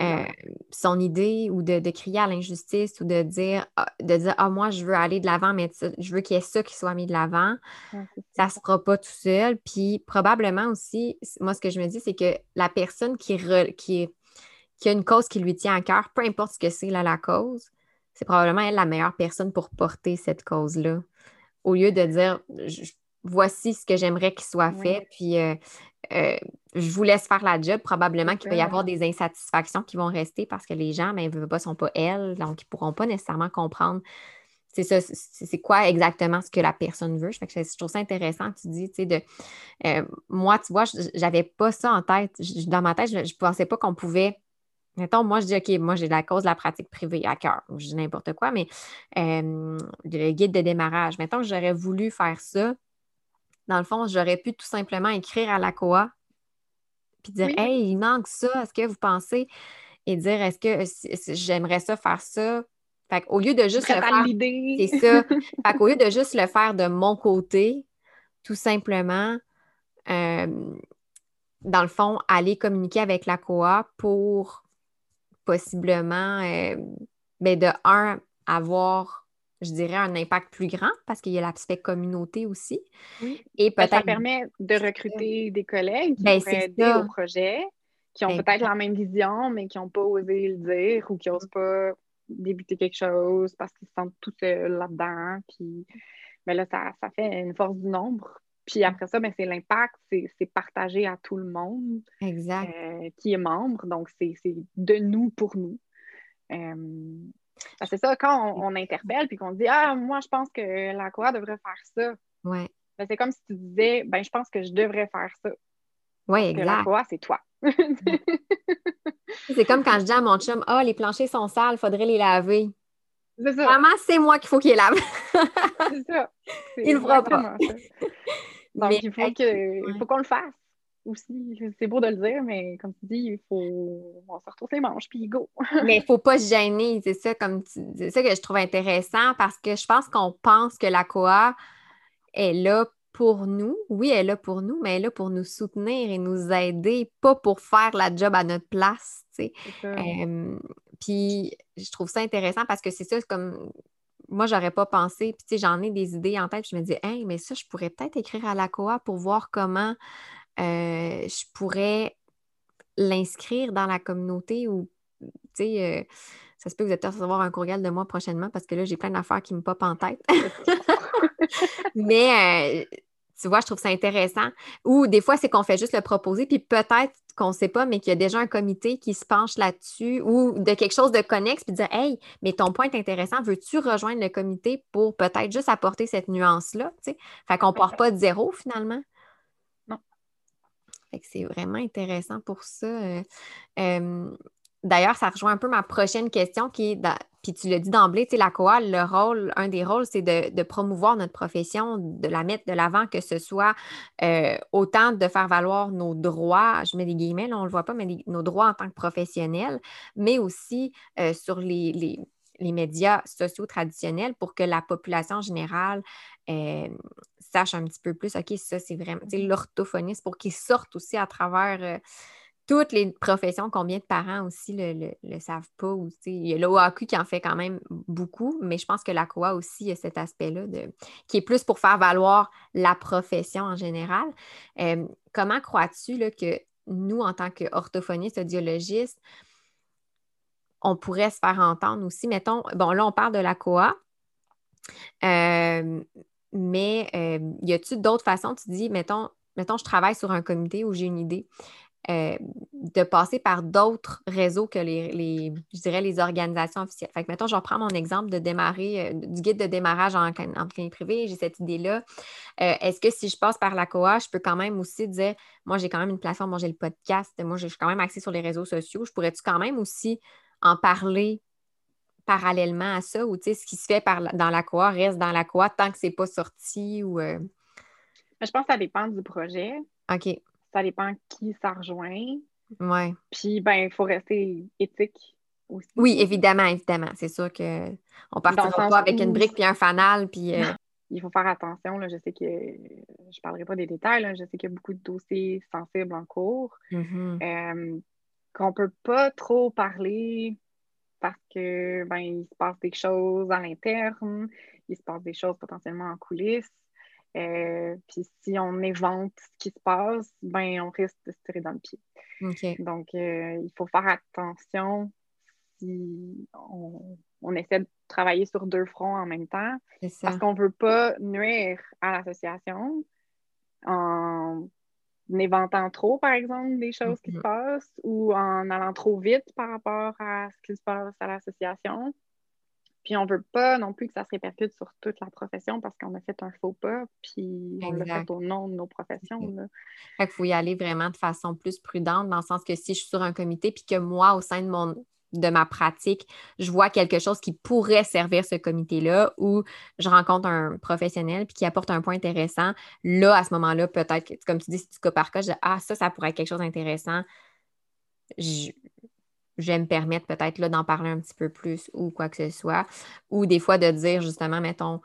euh, son idée ou de, de crier à l'injustice ou de dire ah, de dire Ah, moi, je veux aller de l'avant, mais je veux qu'il y ait ça qui soit mis de l'avant. Ouais, Ça se fera pas tout seul. Puis probablement aussi, moi, ce que je me dis, c'est que la personne qui, re- qui, qui a une cause qui lui tient à cœur, peu importe ce que c'est là, la cause, c'est probablement elle la meilleure personne pour porter cette cause-là. Au lieu de dire je- voici ce que j'aimerais qu'il soit Ouais. fait, puis euh, euh, je vous laisse faire la job, probablement qu'il va y avoir des insatisfactions qui vont rester parce que les gens, ben, ne sont pas elles, donc ils ne pourront pas nécessairement comprendre c'est ça, c'est quoi exactement ce que la personne veut? Fait que je trouve ça intéressant que tu dis, tu sais, de euh, moi, tu vois, je- j'avais pas ça en tête. Je- Dans ma tête, je, je pensais pas qu'on pouvait. Mettons, moi, je dis, OK, moi, j'ai la cause de la pratique privée à cœur. Je dis n'importe quoi, mais euh, le guide de démarrage. Mettons que j'aurais voulu faire ça. Dans le fond, j'aurais pu tout simplement écrire à la COA puis dire Oui. Hey, il manque ça, est-ce que vous pensez? Et dire Est-ce que si- j'aimerais ça faire ça? Fait au lieu de juste le faire c'est ça. Fait qu'au lieu de juste le faire de mon côté, tout simplement, euh, dans le fond, aller communiquer avec la COA pour possiblement, euh, ben de un, avoir, je dirais, un impact plus grand parce qu'il y a l'aspect communauté aussi. Oui. Et Ben, ça peut-être. permet de recruter des collègues qui Ben, pourraient aider ça. au projet, qui ont Ben, peut-être la même vision, mais qui n'ont pas osé le dire ou qui n'osent pas débuter quelque chose parce qu'ils se sentent tout seuls là-dedans. Puis ben là, ça, ça fait une force du nombre. Puis après ça, ben, c'est l'impact, c'est partagé à tout le monde Exact. euh, qui est membre. Donc, c'est de nous pour nous. Euh, ben, c'est ça, quand on, on interpelle puis qu'on dit Ah, moi, je pense que la COA devrait faire ça. Ouais. Ben, c'est comme si tu disais, ben, je pense que je devrais faire ça. Oui, exact. La c'est toi. c'est comme quand je dis à mon chum, ah, les planchers sont sales, il faudrait les laver. C'est ça. Vraiment, c'est moi qu'il faut qu'il les lave. c'est ça. Il le fera pas. Donc, il faut que, faut qu'on le fasse aussi. C'est beau de le dire, mais comme tu dis, il faut. On se retrouve les manches, puis go. mais il ne faut pas se gêner. C'est ça, comme c'est ça que je trouve intéressant parce que je pense qu'on pense que la COA est là pour nous. Oui, elle est là pour nous, mais elle est là pour nous soutenir et nous aider, pas pour faire la job à notre place. puis je trouve ça intéressant parce que c'est ça, comme moi, j'aurais pas pensé. Puis, tu sais, j'en ai des idées en tête. Puis je me dis, hey, mais ça, je pourrais peut-être écrire à la COA pour voir comment euh, je pourrais l'inscrire dans la communauté ou, tu sais, euh, ça se peut que vous êtes recevoir un courriel de moi prochainement parce que là, j'ai plein d'affaires qui me popent en tête. Mais euh, tu vois, je trouve ça intéressant. Ou des fois, c'est qu'on fait juste le proposer, puis peut-être qu'on ne sait pas, mais qu'il y a déjà un comité qui se penche là-dessus ou de quelque chose de connexe, puis dire Hey, mais ton point est intéressant, veux-tu rejoindre le comité pour peut-être juste apporter cette nuance-là? Fait qu'on ne part pas de zéro finalement. Non. Fait que c'est vraiment intéressant pour ça. Euh, euh, D'ailleurs, ça rejoint un peu ma prochaine question qui est, puis tu l'as dit d'emblée, tu la COA, le rôle, un des rôles, c'est de, promouvoir notre profession, de la mettre de l'avant, que ce soit euh, autant de faire valoir nos droits, je mets des guillemets, là, on ne le voit pas, mais nos droits en tant que professionnels, mais aussi euh, sur les, médias sociaux traditionnels pour que la population générale euh, sache un petit peu plus, OK, ça, c'est vraiment, l'orthophoniste pour qu'ils sortent aussi à travers toutes les professions, combien de parents aussi le, savent pas. Il y a l'OAQ qui en fait quand même beaucoup, mais je pense que la COA aussi, il y a cet aspect-là qui est plus pour faire valoir la profession en général. Euh, comment crois-tu que nous, en tant qu'orthophonistes, audiologistes, on pourrait se faire entendre aussi? Mettons, bon, là, on parle de la COA. Euh, mais euh, y a-t-il d'autres façons? Tu dis, mettons, mettons, je travaille sur un comité où j'ai une idée. Euh, de passer par d'autres réseaux que les, je dirais, les organisations officielles. Fait que, mettons, je reprends mon exemple de démarrer, euh, du guide de démarrage en, en clinique privée, j'ai cette idée-là. Euh, est-ce que si je passe par la COA, je peux quand même aussi dire, moi, j'ai quand même une plateforme, moi, j'ai le podcast, moi, je suis quand même axée sur les réseaux sociaux, je pourrais-tu quand même aussi en parler parallèlement à ça? Ou, tu sais, ce qui se fait par, dans la COA reste dans la COA tant que c'est pas sorti ou... Je pense que ça dépend du projet. OK ça dépend qui ça rejoint. Oui. Puis, ben, il faut rester éthique aussi. Oui, évidemment, évidemment. C'est sûr qu'on ne partira pas avec une brique puis un fanal. Puis, euh, Il faut faire attention. Là. Je sais que je ne parlerai pas des détails. Là. Je sais qu'il y a beaucoup de dossiers sensibles en cours. Mm-hmm. Euh, qu'on ne peut pas trop parler parce que ben, il se passe des choses à l'interne, il se passe des choses potentiellement en coulisses. Euh, puis si on évente ce qui se passe, ben on risque de se tirer dans le pied. Donc, euh, il faut faire attention si on, essaie de travailler sur deux fronts en même temps. Parce qu'on ne veut pas nuire à l'association en éventant trop, par exemple, des choses qui se mm-hmm. passent ou en allant trop vite par rapport à ce qui se passe à l'association. Puis on veut pas non plus que ça se répercute sur toute la profession parce qu'on a fait un faux pas, puis on l'a fait au nom de nos professions. Il faut y aller vraiment de façon plus prudente, dans le sens que si je suis sur un comité, puis que moi, au sein de mon de ma pratique, je vois quelque chose qui pourrait servir ce comité-là ou je rencontre un professionnel puis qui apporte un point intéressant, là, à ce moment-là, peut-être, comme tu dis, c'est du cas par cas, je dis, ah, ça, ça pourrait être quelque chose d'intéressant. Je, je vais me permettre peut-être là d'en parler un petit peu plus ou quoi que ce soit. Ou des fois de dire justement, mettons,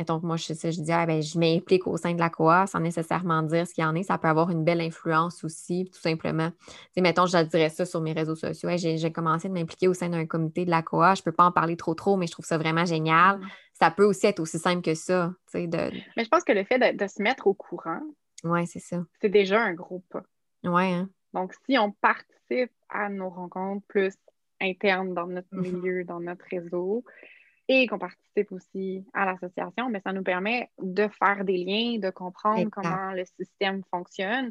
mettons que moi je, je dis, ah, ben, je m'implique au sein de la COA sans nécessairement dire ce qu'il y en est. Ça peut avoir une belle influence aussi, tout simplement. Mettons, je dirais ça sur mes réseaux sociaux. j'ai commencé de m'impliquer au sein d'un comité de la COA. Je ne peux pas en parler trop trop, mais je trouve ça vraiment génial. Mm. Ça peut aussi être aussi simple que ça. De... Mais je pense que le fait de, se mettre au courant, ouais, c'est ça. C'est déjà un gros pas. Ouais, hein? Donc, si on participe à nos rencontres plus internes dans notre mhm. milieu, dans notre réseau, et qu'on participe aussi à l'association, mais ça nous permet de faire des liens, de comprendre comment le système fonctionne.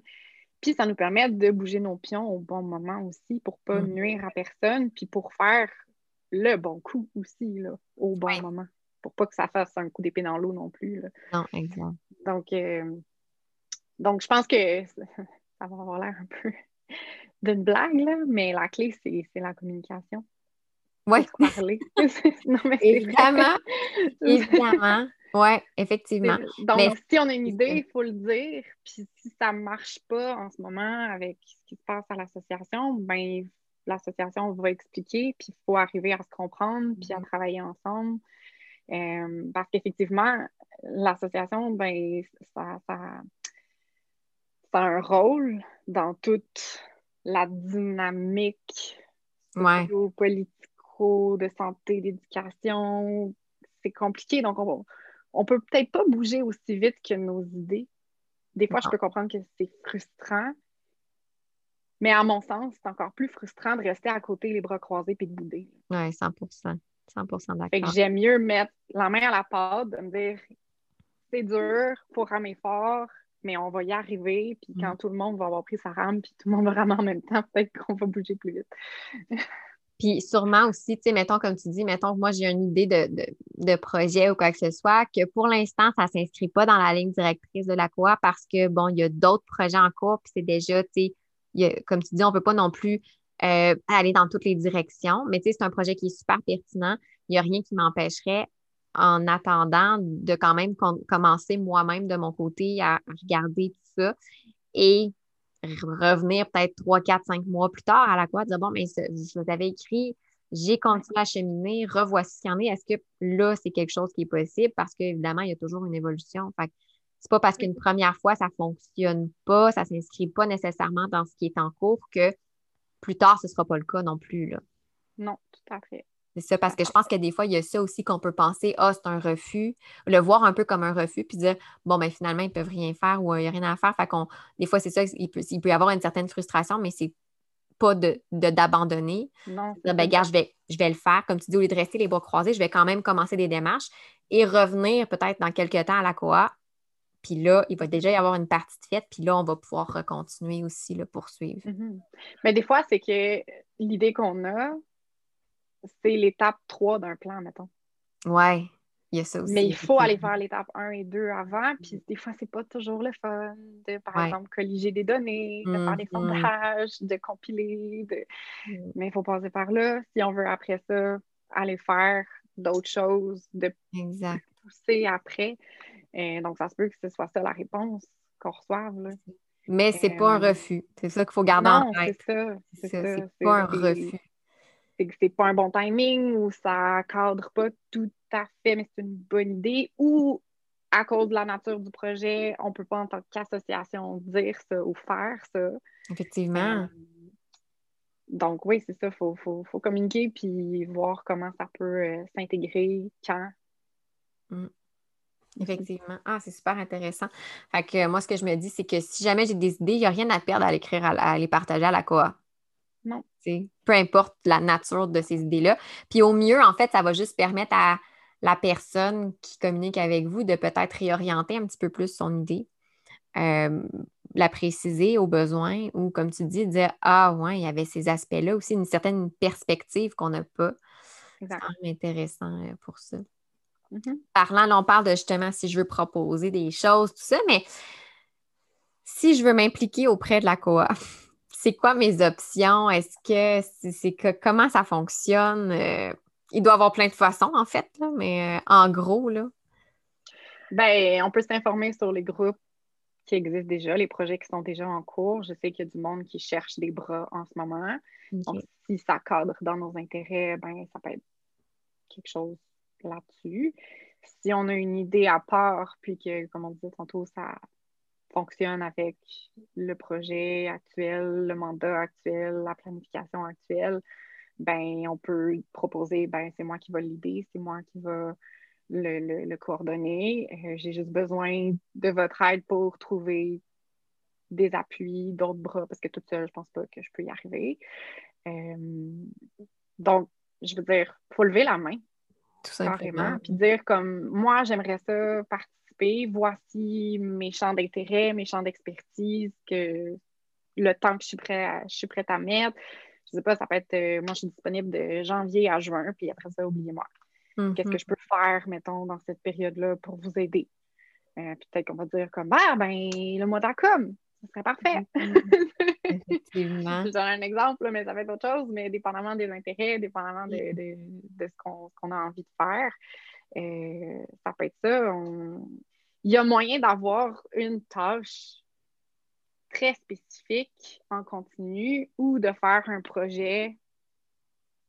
Puis ça nous permet de bouger nos pions au bon moment aussi pour ne pas mhm. nuire à personne, puis pour faire le bon coup aussi là, au bon moment. Pour pas que ça fasse un coup d'épée dans l'eau non plus. Non, exact. Donc, euh, donc, je pense que ça va avoir l'air un peu d'une blague, là, mais la clé, c'est la communication. Oui. Parler. non, mais évidemment. évidemment. Oui, effectivement. Donc, si on a une idée, il faut le dire. Puis si ça ne marche pas en ce moment avec ce qui se passe à l'association, ben l'association va expliquer, puis il faut arriver à se comprendre, puis à mm-hmm. travailler ensemble. Euh, parce qu'effectivement, l'association, ben, ça, ça, ça, a un rôle dans toute la dynamique ouais. politico, de santé, d'éducation. C'est compliqué, donc on, on peut peut-être pas bouger aussi vite que nos idées. Des fois, je peux comprendre que c'est frustrant, mais à mon sens, c'est encore plus frustrant de rester à côté les bras croisés puis de bouder. Oui, 100% 100% d'accord. j'aime mieux mettre la main à la pâte, de me dire c'est dur, il faut ramer fort, mais on va y arriver. Puis quand mm. tout le monde va avoir pris sa rame, puis tout le monde va ramer en même temps, peut-être qu'on va bouger plus vite. Puis sûrement aussi, tu sais, mettons, comme tu dis, mettons que moi j'ai une idée de, projet ou quoi que ce soit, que pour l'instant, ça ne s'inscrit pas dans la ligne directrice de la COA parce que, bon, il y a d'autres projets en cours, puis c'est déjà, tu sais, comme tu dis, on ne peut pas non plus euh, aller dans toutes les directions, mais tu sais, c'est un projet qui est super pertinent. Il n'y a rien qui m'empêcherait, en attendant, de quand même commencer moi-même de mon côté à regarder tout ça. Et revenir peut-être trois, quatre, cinq mois plus tard à la quoi, dire bon, mais je vous avais écrit, j'ai continué à cheminer, revoici ce qu'il y en est. Est-ce que là, c'est quelque chose qui est possible? Parce qu'évidemment, il y a toujours une évolution. Fait c'est pas parce qu'une première fois, ça ne fonctionne pas, ça ne s'inscrit pas nécessairement dans ce qui est en cours que plus tard, ce ne sera pas le cas non plus. Là. Non, tout à fait. C'est ça, parce que je pense que des fois, il y a ça aussi qu'on peut penser, ah, c'est un refus, le voir un peu comme un refus, puis dire, bon, ben finalement, ils ne peuvent rien faire ou il n'y a rien à faire. Fait qu'on, des fois, c'est ça, il peut, il peut y avoir une certaine frustration, mais c'est pas de, d'abandonner. non. ben, gars, je vais, je vais le faire. Comme tu dis, au lieu de rester les bras croisés, je vais quand même commencer des démarches et revenir peut-être dans quelques temps à la COA. Puis là, il va déjà y avoir une partie de fête, puis là, on va pouvoir continuer aussi, le poursuivre. Mm-hmm. Mais des fois, c'est que l'idée qu'on a, c'est l'étape 3 d'un plan, mettons. Ouais, il y a ça aussi. Mais il faut aller faire l'étape 1 et 2 avant, puis des fois, c'est pas toujours le fun de, par exemple, colliger des données, de faire des mm-hmm. sondages, de compiler, mm. mais il faut passer par là si on veut après ça aller faire d'autres choses, de pousser après. Et donc, ça se peut que ce soit ça la réponse qu'on reçoive. Là. Mais c'est pas un euh, refus. C'est ça qu'il faut garder en tête. C'est ça. C'est pas un refus c'est que c'est pas un bon timing ou ça cadre pas tout à fait, mais c'est une bonne idée, ou à cause de la nature du projet, on peut pas en tant qu'association dire ça ou faire ça. Effectivement. Euh, donc oui, c'est ça, il faut, communiquer puis voir comment ça peut euh, s'intégrer, quand. Mm. Effectivement. Ah, c'est super intéressant. Fait que moi, ce que je me dis, c'est que si jamais j'ai des idées, il n'y a rien à perdre à l'écrire, à, les partager à la COA. Non. Peu importe la nature de ces idées-là. Puis au mieux, en fait, ça va juste permettre à la personne qui communique avec vous de peut-être réorienter un petit peu plus son idée, euh, la préciser au besoin ou, comme tu dis, dire Ah, ouais, il y avait ces aspects-là aussi, une certaine perspective qu'on n'a pas. C'est intéressant euh, pour ça. Mm-hmm. Parlant, là, on parle de justement si je veux proposer des choses, tout ça, mais si je veux m'impliquer auprès de la COA, c'est quoi mes options? Est-ce que c'est que comment ça fonctionne? Euh, il doit y avoir plein de façons, en fait, mais euh, en gros, là. Ben, on peut s'informer sur les groupes qui existent déjà, les projets qui sont déjà en cours. Je sais qu'il y a du monde qui cherche des bras en ce moment. Donc, si ça cadre dans nos intérêts, ben, ça peut être quelque chose là-dessus. Si on a une idée à part, puis que, comme on disait tantôt, ça fonctionne avec le projet actuel, le mandat actuel, la planification actuelle, ben on peut proposer, ben c'est moi qui va l'idée, c'est moi qui va le, coordonner. Euh, j'ai juste besoin de votre aide pour trouver des appuis, d'autres bras, parce que toute seule, je pense pas que je peux y arriver. Euh, donc, je veux dire, il faut lever la main. Tout simplement. Puis dire comme moi, j'aimerais ça partir voici mes champs d'intérêt, mes champs d'expertise, que le temps que je suis, prêt à, je suis prête à mettre. Je sais pas, ça peut être, euh, moi, je suis disponible de janvier à juin, puis après ça, oubliez-moi. Qu'est-ce que je peux faire, mettons, dans cette période-là pour vous aider? Euh, peut-être qu'on va dire comme, ah, ben, le mois d'octobre, ce serait parfait. Effectivement. Je donne un exemple, mais ça va être autre chose, mais dépendamment des intérêts, dépendamment de, ce qu'on a envie de faire, euh, ça peut être ça. Il y a moyen d'avoir une tâche très spécifique en continu ou de faire un projet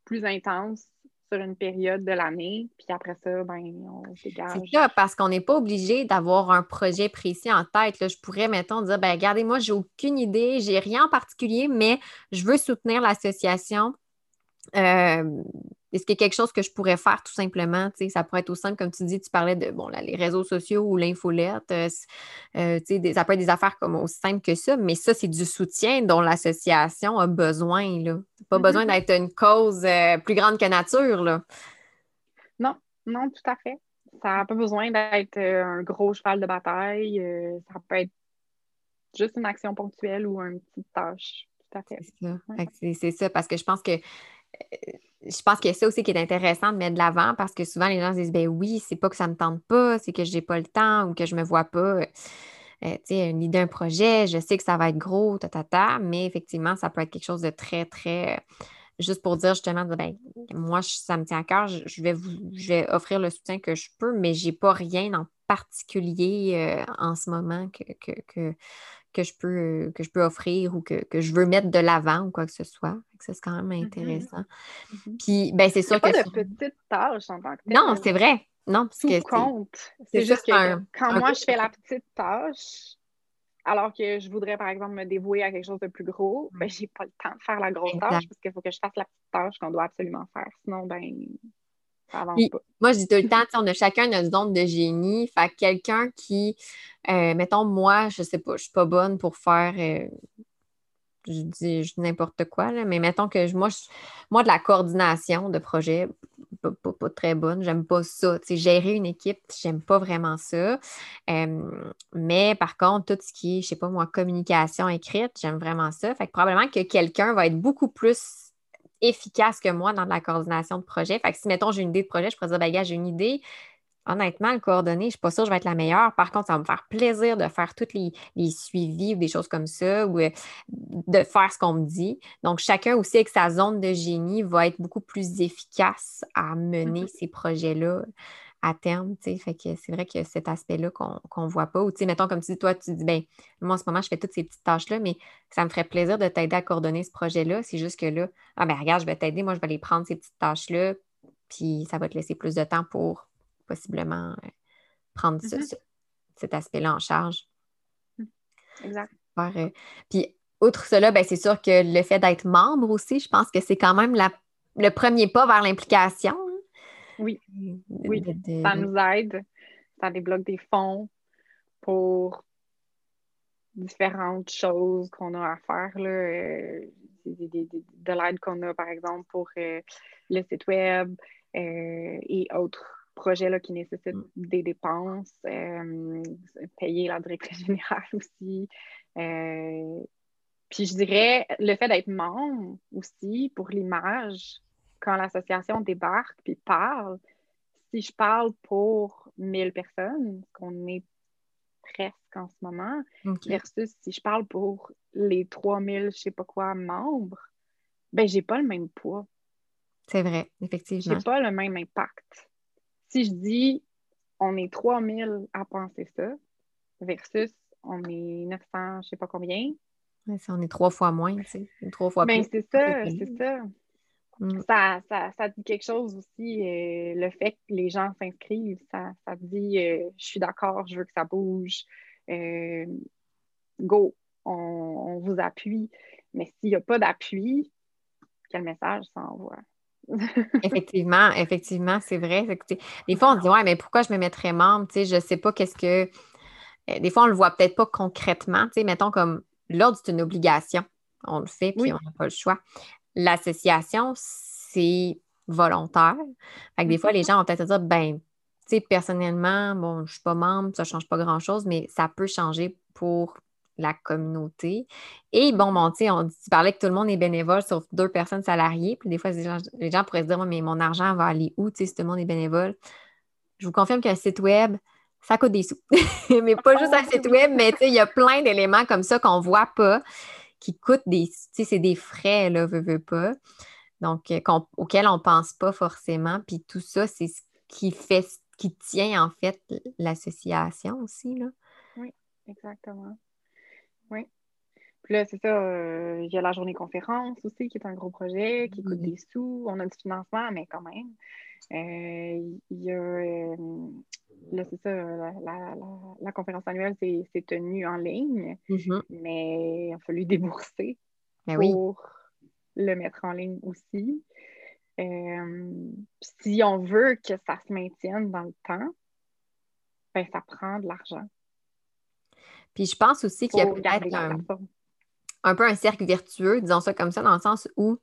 plus intense sur une période de l'année, puis après ça, ben, on dégage. C'est ça, parce qu'on n'est pas obligé d'avoir un projet précis en tête. Là. Je pourrais, mettons, dire, ben regardez, moi, j'ai aucune idée, j'ai rien en particulier, mais je veux soutenir l'association. Euh, est-ce qu'il y a quelque chose que je pourrais faire tout simplement? Ça pourrait être aussi simple, comme tu dis, tu parlais de bon, les réseaux sociaux ou l'infolette. Euh, euh, ça peut être des affaires comme aussi simples que ça, mais ça, c'est du soutien dont l'association a besoin. Là. Pas mm-hmm. besoin d'être une cause euh, plus grande que nature. Là. Non, non, tout à fait. Ça n'a pas besoin d'être un gros cheval de bataille. ça peut être juste une action ponctuelle ou une petite tâche. Tout à fait. C'est ça. ça, parce que je pense que je pense que ça aussi qui est intéressant de mettre de l'avant parce que souvent les gens se disent ben oui, c'est pas que ça me tente pas, c'est que j'ai pas le temps ou que je me vois pas. Euh, tu sais, une idée d'un projet, je sais que ça va être gros, ta, ta, ta, mais effectivement, ça peut être quelque chose de très, très. Euh, juste pour dire justement, ben, moi, ça me tient à cœur, je, vais vous, je vais offrir le soutien que je peux, mais j'ai pas rien en particulier euh, en ce moment que, que, que je peux, que je peux offrir ou que, je veux mettre de l'avant ou quoi que ce soit. Ça, c'est quand même mmh intéressant. Mmh Puis, ben, c'est sûr que. pas de petites tâches en tant que Non, c'est vrai. Non, parce que. compte. C'est juste que quand moi, je fais la petite tâche, alors que je voudrais, par exemple, me dévouer à quelque chose de plus gros, ben, j'ai pas le temps de faire la grosse tâche parce qu'il faut que je fasse la petite tâche qu'on doit absolument faire. Sinon, ben, moi, je dis tout le temps, on a chacun notre zone de génie. Fait quelqu'un qui, euh, mettons, moi, je sais pas, je suis pas bonne pour faire. Euh, je dis, n'importe quoi, mais mettons que moi, moi, de la coordination de projet, pas, pas, très bonne. J'aime pas ça. gérer une équipe, j'aime pas vraiment ça. mais par contre, tout ce qui est, je sais pas moi, communication écrite, j'aime vraiment ça. Fait que probablement que quelqu'un va être beaucoup plus efficace que moi dans la coordination de projet. Fait que si, mettons, j'ai une idée de projet, je pourrais dire, ben, gars, j'ai une idée. Honnêtement, le coordonner, je ne suis pas sûre que je vais être la meilleure. Par contre, ça va me faire plaisir de faire tous les, suivis ou des choses comme ça ou euh, de faire ce qu'on me dit. Donc, chacun aussi avec sa zone de génie va être beaucoup plus efficace à mener mm-hmm. ces projets-là à terme, tu sais. Fait que c'est vrai que cet aspect-là qu'on ne voit pas. Ou, tu sais, mettons, comme tu dis, toi, tu dis, ben moi, en ce moment, je fais toutes ces petites tâches-là, mais ça me ferait plaisir de t'aider à coordonner ce projet-là. C'est juste que là, ah, ben regarde, je vais t'aider, moi, je vais aller prendre ces petites tâches-là, puis ça va te laisser plus de temps pour possiblement euh, prendre mm-hmm. cet aspect-là en charge. Mmh. Exact. Euh, puis, outre cela, ben, c'est sûr que le fait d'être membre aussi, je pense que c'est quand même le premier pas vers l'implication. Oui, oui. ça nous aide. Ça débloque des fonds pour différentes choses qu'on a à faire. Là, euh, de l'aide qu'on a, par exemple, pour euh, le site web euh, et autres projets là, qui nécessitent mm. des dépenses, payer la directrice générale aussi. puis je dirais le fait d'être membre aussi pour l'image, quand l'association débarque puis parle, si je parle pour 1000 personnes, qu'on est presque en ce moment, versus si je parle pour les 3000, je sais pas quoi, membres, ben j'ai pas le même poids. C'est vrai, effectivement. J'ai pas le même impact. Si je dis on est 3000 à penser ça, versus on est 900, je sais pas combien. on est trois fois moins, tu sais, trois fois ben, c'est ça, c'est ça. Mm. Ça, ça, dit quelque chose aussi, euh, le fait que les gens s'inscrivent, ça, ça dit euh, je suis d'accord, je veux que ça bouge, euh, go, on, vous appuie. Mais s'il n'y a pas d'appui, quel message ça envoie? effectivement, effectivement, c'est vrai. Des fois, on se dit Ouais, mais pourquoi je me mettrais membre? je ne sais pas qu'est-ce que. Des fois, on ne le voit peut-être pas concrètement. mettons comme l'ordre, c'est une obligation. On le fait, puis on n'a pas le choix l'association, c'est volontaire. Fait que des fois, les mm-hmm. gens vont peut-être dire, ben, tu sais, personnellement, bon, je ne suis pas membre, ça ne change pas grand-chose, mais ça peut changer pour la communauté. Et bon, bon, tu on tu parlais que tout le monde est bénévole sauf deux personnes salariées. Puis des fois, les gens, pourraient se dire, mais mon argent va aller où, tu sais, si tout le monde est bénévole? Je vous confirme qu'un site web, ça coûte des sous. mais pas juste un site web, mais il y a plein d'éléments comme ça qu'on ne voit pas, qui coûtent des, tu sais, c'est des frais, là, veux, veux pas. Donc, euh, auxquels on ne pense pas forcément. Puis tout ça, c'est ce qui fait, qui tient en fait l'association aussi, là. Oui, exactement. Oui. Puis là, c'est ça, euh, il y a la journée conférence aussi, qui est un gros projet, qui coûte des sous. On a du financement, mais quand même. Euh, il y a là, c'est ça, la, conférence annuelle s'est tenue en ligne, mm-hmm. mais il a fallu débourser ben pour le mettre en ligne aussi. Euh, si on veut que ça se maintienne dans le temps, ben, ça prend de l'argent. Puis je pense aussi qu'il y a peut-être un, un, peu un cercle vertueux, disons ça comme ça, dans le sens où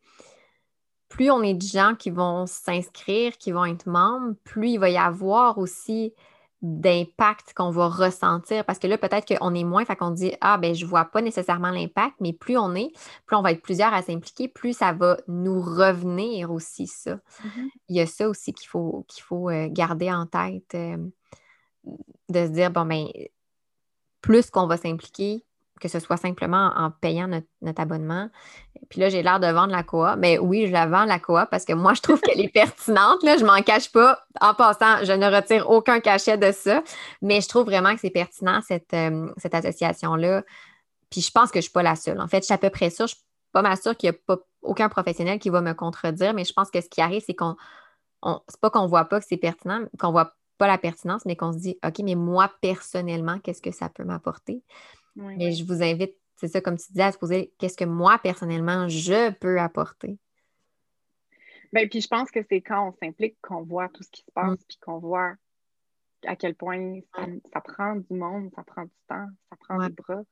plus on est de gens qui vont s'inscrire, qui vont être membres, plus il va y avoir aussi d'impact qu'on va ressentir. Parce que là, peut-être qu'on est moins, fait qu'on dit Ah, ben, je ne vois pas nécessairement l'impact, mais plus on est, plus on va être plusieurs à s'impliquer, plus ça va nous revenir aussi, ça. Mm-hmm. Il y a ça aussi qu'il faut, qu'il faut euh, garder en tête, euh, de se dire Bon, ben, plus qu'on va s'impliquer, que ce soit simplement en payant notre, abonnement. Puis là, j'ai l'air de vendre la coa. Mais oui, je la vends, la coa, parce que moi, je trouve qu'elle est pertinente. Là, je m'en cache pas. En passant, je ne retire aucun cachet de ça. Mais je trouve vraiment que c'est pertinent, cette, euh, cette association-là. Puis je pense que je ne suis pas la seule. En fait, je suis à peu près sûre. Je ne suis pas ma sûre qu'il n'y a pas aucun professionnel qui va me contredire. Mais je pense que ce qui arrive, c'est qu'on. c'est pas qu'on ne voit pas que c'est pertinent, qu'on ne voit pas la pertinence, mais qu'on se dit, OK, mais moi, personnellement, qu'est-ce que ça peut m'apporter? Mais je vous invite, c'est ça, comme tu disais, à se poser qu'est-ce que moi, personnellement, je peux apporter. Bien, puis je pense que c'est quand on s'implique qu'on voit tout ce qui se passe, mm. puis qu'on voit à quel point ça, prend du monde, ça prend du temps, ça prend du bras.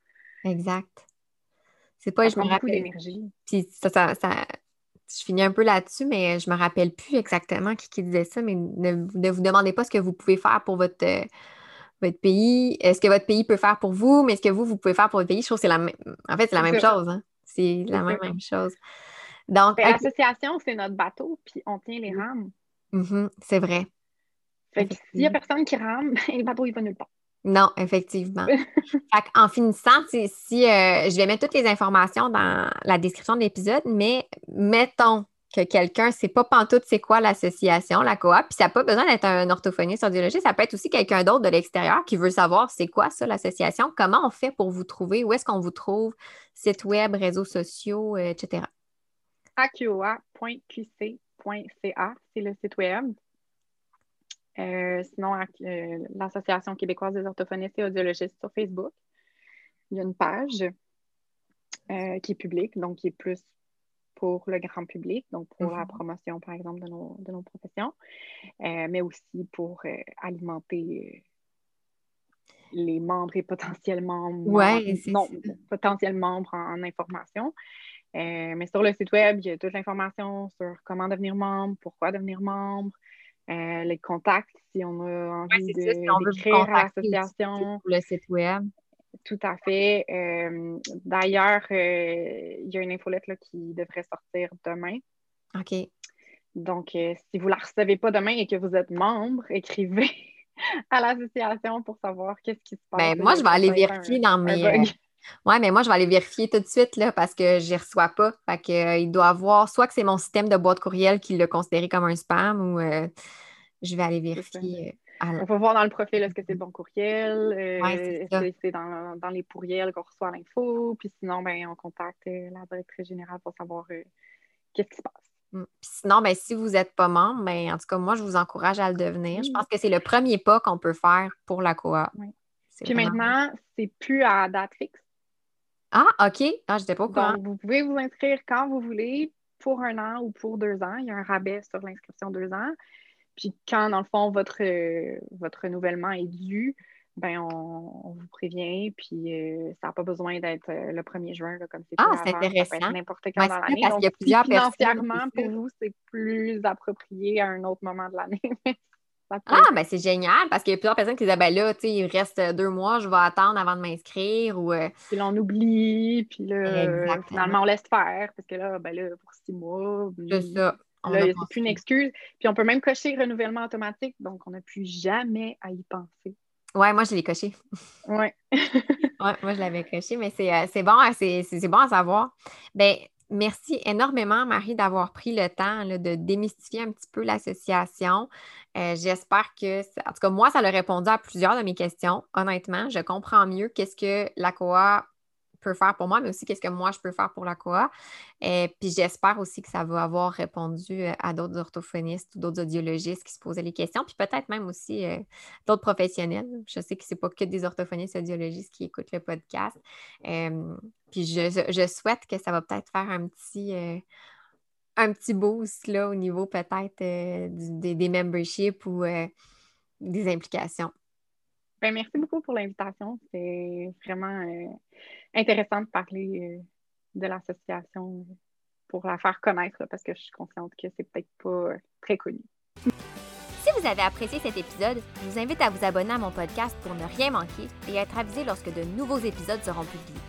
Exact. C'est pas, je me rappelle. d'énergie. Puis ça, ça, je finis un peu là-dessus, mais je me rappelle plus exactement qui, qui disait ça, mais ne, ne, vous demandez pas ce que vous pouvez faire pour votre, votre pays, est-ce que votre pays peut faire pour vous, mais est-ce que vous, vous pouvez faire pour votre pays? Je trouve que c'est la même. En fait, c'est la même chose. Hein. C'est la même, même chose. Donc. L'association, c'est notre bateau, puis on tient les rames. Mm-hmm, c'est vrai. Fait que s'il n'y a personne qui rame, le bateau, il va nulle part. Non, effectivement. en finissant, si euh, je vais mettre toutes les informations dans la description de l'épisode, mais mettons que quelqu'un ne sait pas pantoute c'est quoi l'association, la coop, puis ça n'a pas besoin d'être un orthophoniste audiologiste, ça peut être aussi quelqu'un d'autre de l'extérieur qui veut savoir c'est quoi ça, l'association, comment on fait pour vous trouver, où est-ce qu'on vous trouve, site web, réseaux sociaux, euh, etc. aqoa.qc.ca, c'est le site web. Euh, sinon, euh, l'Association québécoise des orthophonistes et audiologistes sur Facebook. Il y a une page qui est publique, donc qui est plus pour le grand public, donc pour la mhm. promotion, par exemple, de nos, de nos professions, euh, mais aussi pour euh, alimenter euh, les membres et potentiellement ouais, non, potentiels membres en, information. mais sur le site web, il y a toute l'information sur comment devenir membre, pourquoi devenir membre, les contacts si on a envie de, créer l'association. Le site web. Tout à fait. Euh, d'ailleurs, euh, il y a une infolette qui devrait sortir demain. OK. Donc, euh, si vous ne la recevez pas demain et que vous êtes membre, écrivez à l'association pour savoir qu'est-ce qui se passe. Ben, moi, je vais aller vérifier dans mes. Oui, mais moi, je vais aller vérifier tout de suite là, parce que je n'y reçois pas. Fait que, il doit avoir soit que c'est mon système de boîte courriel qui l'a considéré comme un spam ou je vais aller vérifier. On va voir dans le profil est-ce que c'est le bon courriel, euh, c'est dans, les pourriels qu'on reçoit l'info, puis sinon, ben, on contacte euh, la directrice générale pour savoir euh, qu'est-ce qui se passe. Mm. sinon, ben, si vous n'êtes pas membre, ben, en tout cas, moi, je vous encourage à le devenir. Je pense que c'est le premier pas qu'on peut faire pour la coa. Puis maintenant, c'est plus à date fixe. Ah, OK. Ah, j'étais pas au courant. Donc, vous pouvez vous inscrire quand vous voulez, pour un an ou pour deux ans. Il y a un rabais sur l'inscription deux ans. Puis quand, dans le fond, votre, euh, votre renouvellement est dû, ben on, vous prévient, puis euh, ça n'a pas besoin d'être euh, le 1er juin, comme c'était Ah, c'est intéressant. n'importe quand dans l'année. Parce qu'il y a plusieurs financièrement, pour vous, c'est plus approprié à un autre moment de l'année. ah, ben c'est génial, parce qu'il y a plusieurs personnes qui disent, ben là, tu sais, il reste deux mois, je vais attendre avant de m'inscrire. Ou, Puis là, on oublie, puis là, finalement, on laisse faire, parce que là, ben là, pour six mois. C'est ça. Là, c'est plus une excuse. Puis on peut même cocher renouvellement automatique, donc on n'a plus jamais à y penser. Ouais, moi, je l'ai coché. Ouais. ouais, moi, je l'avais coché, mais c'est euh, bon, c'est bon à savoir. Ben, merci énormément, Marie, d'avoir pris le temps de démystifier un petit peu l'association. Euh, j'espère que, en tout cas, moi, ça a répondu à plusieurs de mes questions. Honnêtement, je comprends mieux qu'est-ce que la COA faire pour moi, mais aussi qu'est-ce que moi je peux faire pour la COA. Et puis j'espère aussi que ça va avoir répondu euh, à d'autres orthophonistes ou d'autres audiologistes qui se posaient les questions, puis peut-être même aussi euh, d'autres professionnels. Je sais que ce n'est pas que des orthophonistes audiologistes qui écoutent le podcast. puis je, souhaite que ça va peut-être faire un petit un petit boost là, au niveau peut-être des, des, memberships ou des implications. Ben, merci beaucoup pour l'invitation. C'est vraiment euh, intéressant de parler euh, de l'association pour la faire connaître parce que je suis consciente que c'est peut-être pas euh, très connu. Si vous avez apprécié cet épisode, je vous invite à vous abonner à mon podcast pour ne rien manquer et être avisé lorsque de nouveaux épisodes seront publiés.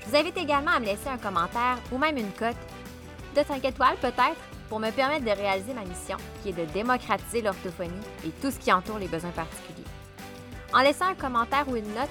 Je vous invite également à me laisser un commentaire ou même une cote de 5 étoiles peut-être pour me permettre de réaliser ma mission qui est de démocratiser l'orthophonie et tout ce qui entoure les besoins particuliers. En laissant un commentaire ou une note,